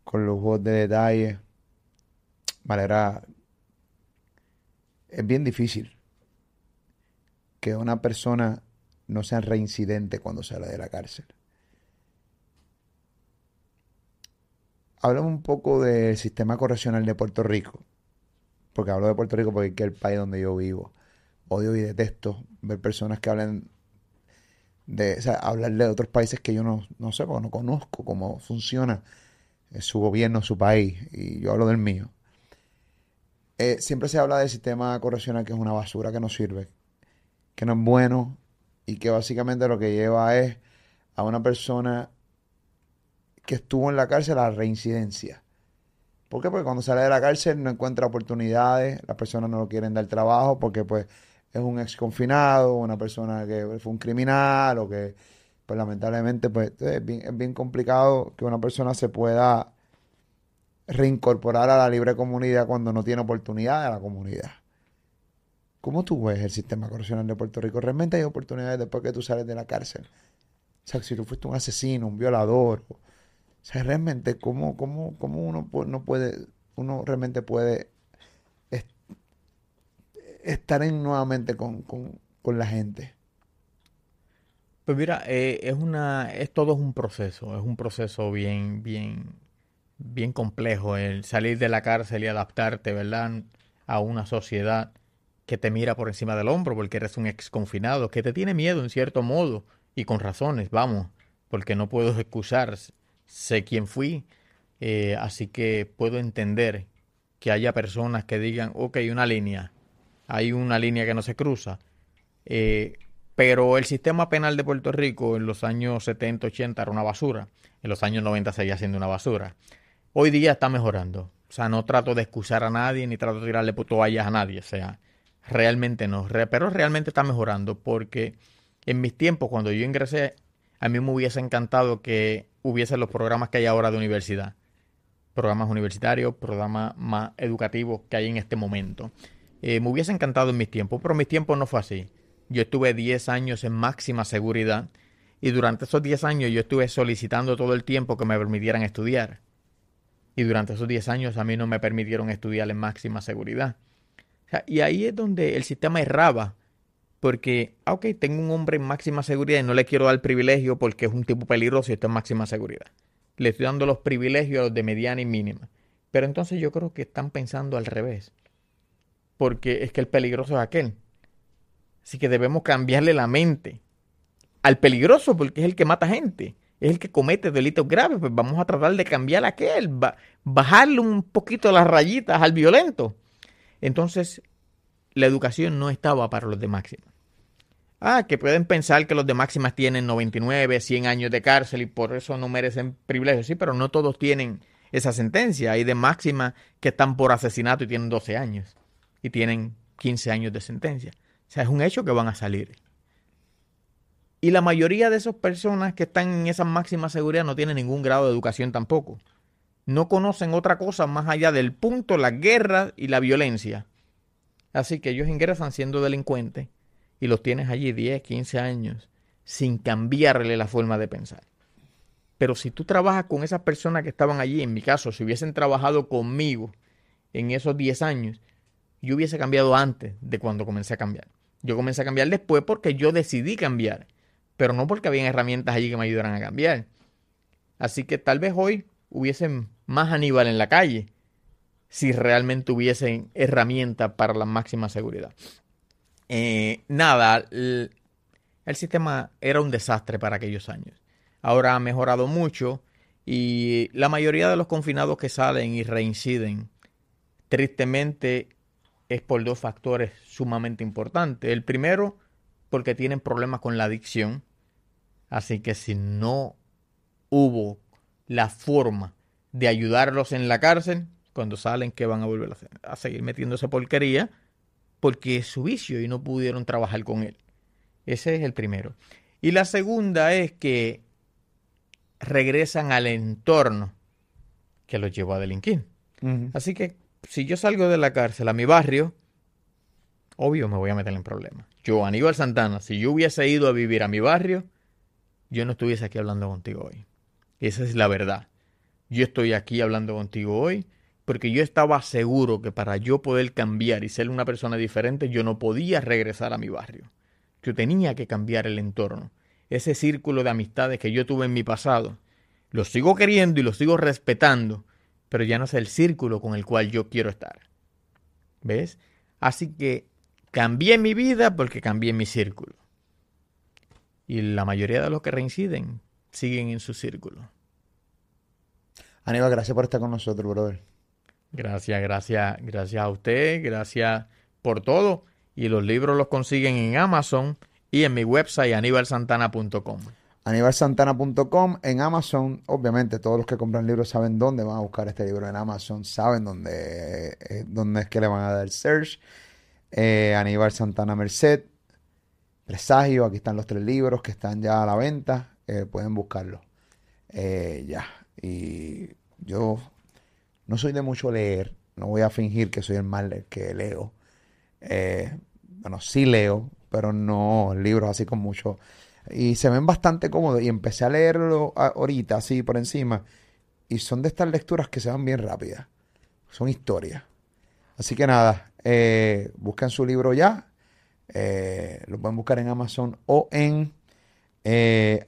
con lujos de detalle. Me alegra. Es bien difícil. que una persona no sea reincidente cuando sale de la cárcel. Háblame un poco del sistema correccional de Puerto Rico. Porque hablo de Puerto Rico porque es el país donde yo vivo. Odio y detesto ver personas que hablen de, o sea, hablar de otros países que yo no, no sé, porque no conozco cómo funciona eh, su gobierno, su país, y yo hablo del mío. Eh, siempre se habla del sistema correccional que es una basura que no sirve, que no es bueno y que básicamente lo que lleva es a una persona que estuvo en la cárcel a la reincidencia. ¿Por qué? Porque cuando sale de la cárcel no encuentra oportunidades, las personas no lo quieren dar trabajo porque pues es un ex confinado, una persona que fue un criminal o que pues lamentablemente pues es bien, es bien complicado que una persona se pueda reincorporar a la libre comunidad cuando no tiene oportunidad de la comunidad. ¿Cómo tú ves el sistema correccional de Puerto Rico? ¿Realmente hay oportunidades después que tú sales de la cárcel? O sea, si tú fuiste un asesino, un violador, o sea, realmente, ¿cómo, cómo, cómo uno no puede, uno realmente puede estar en, nuevamente con, la gente? Pues mira, eh, es una, es todo un proceso, es un proceso bien, bien, bien complejo el salir de la cárcel y adaptarte, ¿verdad? A una sociedad que te mira por encima del hombro porque eres un ex confinado, que te tiene miedo en cierto modo y con razones, vamos, porque no puedo excusar sé quién fui, eh, así que puedo entender que haya personas que digan, ok, una línea, hay una línea que no se cruza, eh, pero el sistema penal de Puerto Rico en los años 70, 80 era una basura, en los años 90 seguía siendo una basura. Hoy día está mejorando, o sea, no trato de excusar a nadie ni trato de tirarle toallas a nadie, o sea, realmente no, pero realmente está mejorando porque en mis tiempos, cuando yo ingresé, a mí me hubiese encantado que hubiesen los programas que hay ahora de universidad. Programas universitarios, programas más educativos que hay en este momento. Eh, me hubiese encantado en mis tiempos, pero mis tiempos no fue así. Yo estuve 10 años en máxima seguridad y durante esos 10 años yo estuve solicitando todo el tiempo que me permitieran estudiar. Y durante esos 10 años a mí no me permitieron estudiar en máxima seguridad. y ahí es donde el sistema erraba porque, ah, ok, tengo un hombre en máxima seguridad y no le quiero dar privilegio porque es un tipo peligroso y está en máxima seguridad. Le estoy dando los privilegios a los de mediana y mínima. Pero entonces yo creo que están pensando al revés. Porque es que el peligroso es aquel. Así que debemos cambiarle la mente al peligroso porque es el que mata gente. Es el que comete delitos graves. Pues vamos a tratar de cambiar a aquel. bajarle un poquito las rayitas al violento. Entonces, la educación no estaba para los de máxima. Ah, que pueden pensar que los de máximas tienen 99, 100 años de cárcel y por eso no merecen privilegios. Sí, pero no todos tienen esa sentencia. Hay de máxima que están por asesinato y tienen 12 años y tienen 15 años de sentencia. O sea, es un hecho que van a salir. Y la mayoría de esas personas que están en esa máxima seguridad no tienen ningún grado de educación tampoco. No conocen otra cosa más allá del punto, la guerra y la violencia. Así que ellos ingresan siendo delincuentes y los tienes allí 10, 15 años sin cambiarle la forma de pensar. Pero si tú trabajas con esas personas que estaban allí, en mi caso, si hubiesen trabajado conmigo en esos 10 años, yo hubiese cambiado antes de cuando comencé a cambiar. Yo comencé a cambiar después porque yo decidí cambiar, pero no porque había herramientas allí que me ayudaran a cambiar. Así que tal vez hoy hubiesen más Aníbal en la calle si realmente hubiesen herramientas para la máxima seguridad. Eh, nada, el, sistema era un desastre para aquellos años. Ahora ha mejorado mucho y la mayoría de los confinados que salen y reinciden, tristemente, es por dos factores sumamente importantes. El primero, porque tienen problemas con la adicción. Así que si no hubo la forma de ayudarlos en la cárcel, cuando salen, que van a volver a, seguir metiéndose porquería, porque es su vicio y no pudieron trabajar con él. Ese es el primero. Y la segunda es que regresan al entorno que los llevó a delinquir. Así que si yo salgo de la cárcel a mi barrio, obvio me voy a meter en problemas. Yo, Aníbal Santana, si yo hubiese ido a vivir a mi barrio, yo no estuviese aquí hablando contigo hoy. Esa es la verdad. Yo estoy aquí hablando contigo hoy porque yo estaba seguro que para yo poder cambiar y ser una persona diferente, yo no podía regresar a mi barrio. Yo tenía que cambiar el entorno. Ese círculo de amistades que yo tuve en mi pasado, lo sigo queriendo y lo sigo respetando, pero ya no es el círculo con el cual yo quiero estar. ¿Ves? Así que cambié mi vida porque cambié mi círculo. Y la mayoría de los que reinciden siguen en su círculo. Aníbal, gracias por estar con nosotros, brother. Gracias, gracias, gracias a usted, gracias por todo. Y los libros los consiguen en Amazon y en mi website aníbalsantana.com. Aníbalsantana.com en Amazon, obviamente todos los que compran libros saben dónde van a buscar este libro en Amazon, saben dónde, eh, dónde es que le van a dar search. Eh, Aníbal Santana Merced, Presagio, aquí están los tres libros que están ya a la venta, eh, pueden buscarlos. Ya, y yo no soy de mucho leer, no voy a fingir que soy el mal que leo. Eh, bueno, sí leo, pero no libros así con mucho. Y se ven bastante cómodos. Y empecé a leerlo ahorita, así por encima. Y son de estas lecturas que se van bien rápidas. Son historias. Así que nada, eh, busquen su libro ya. Eh, lo pueden buscar en Amazon o en eh.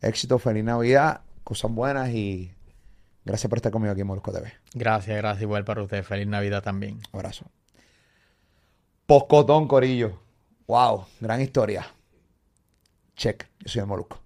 Éxito, feliz Navidad, cosas buenas y gracias por estar conmigo aquí en Molusco TV. Gracias, gracias igual para usted. Feliz Navidad también. Abrazo. Poscotón, Corillo. Wow, gran historia. Check, yo soy el Molusco.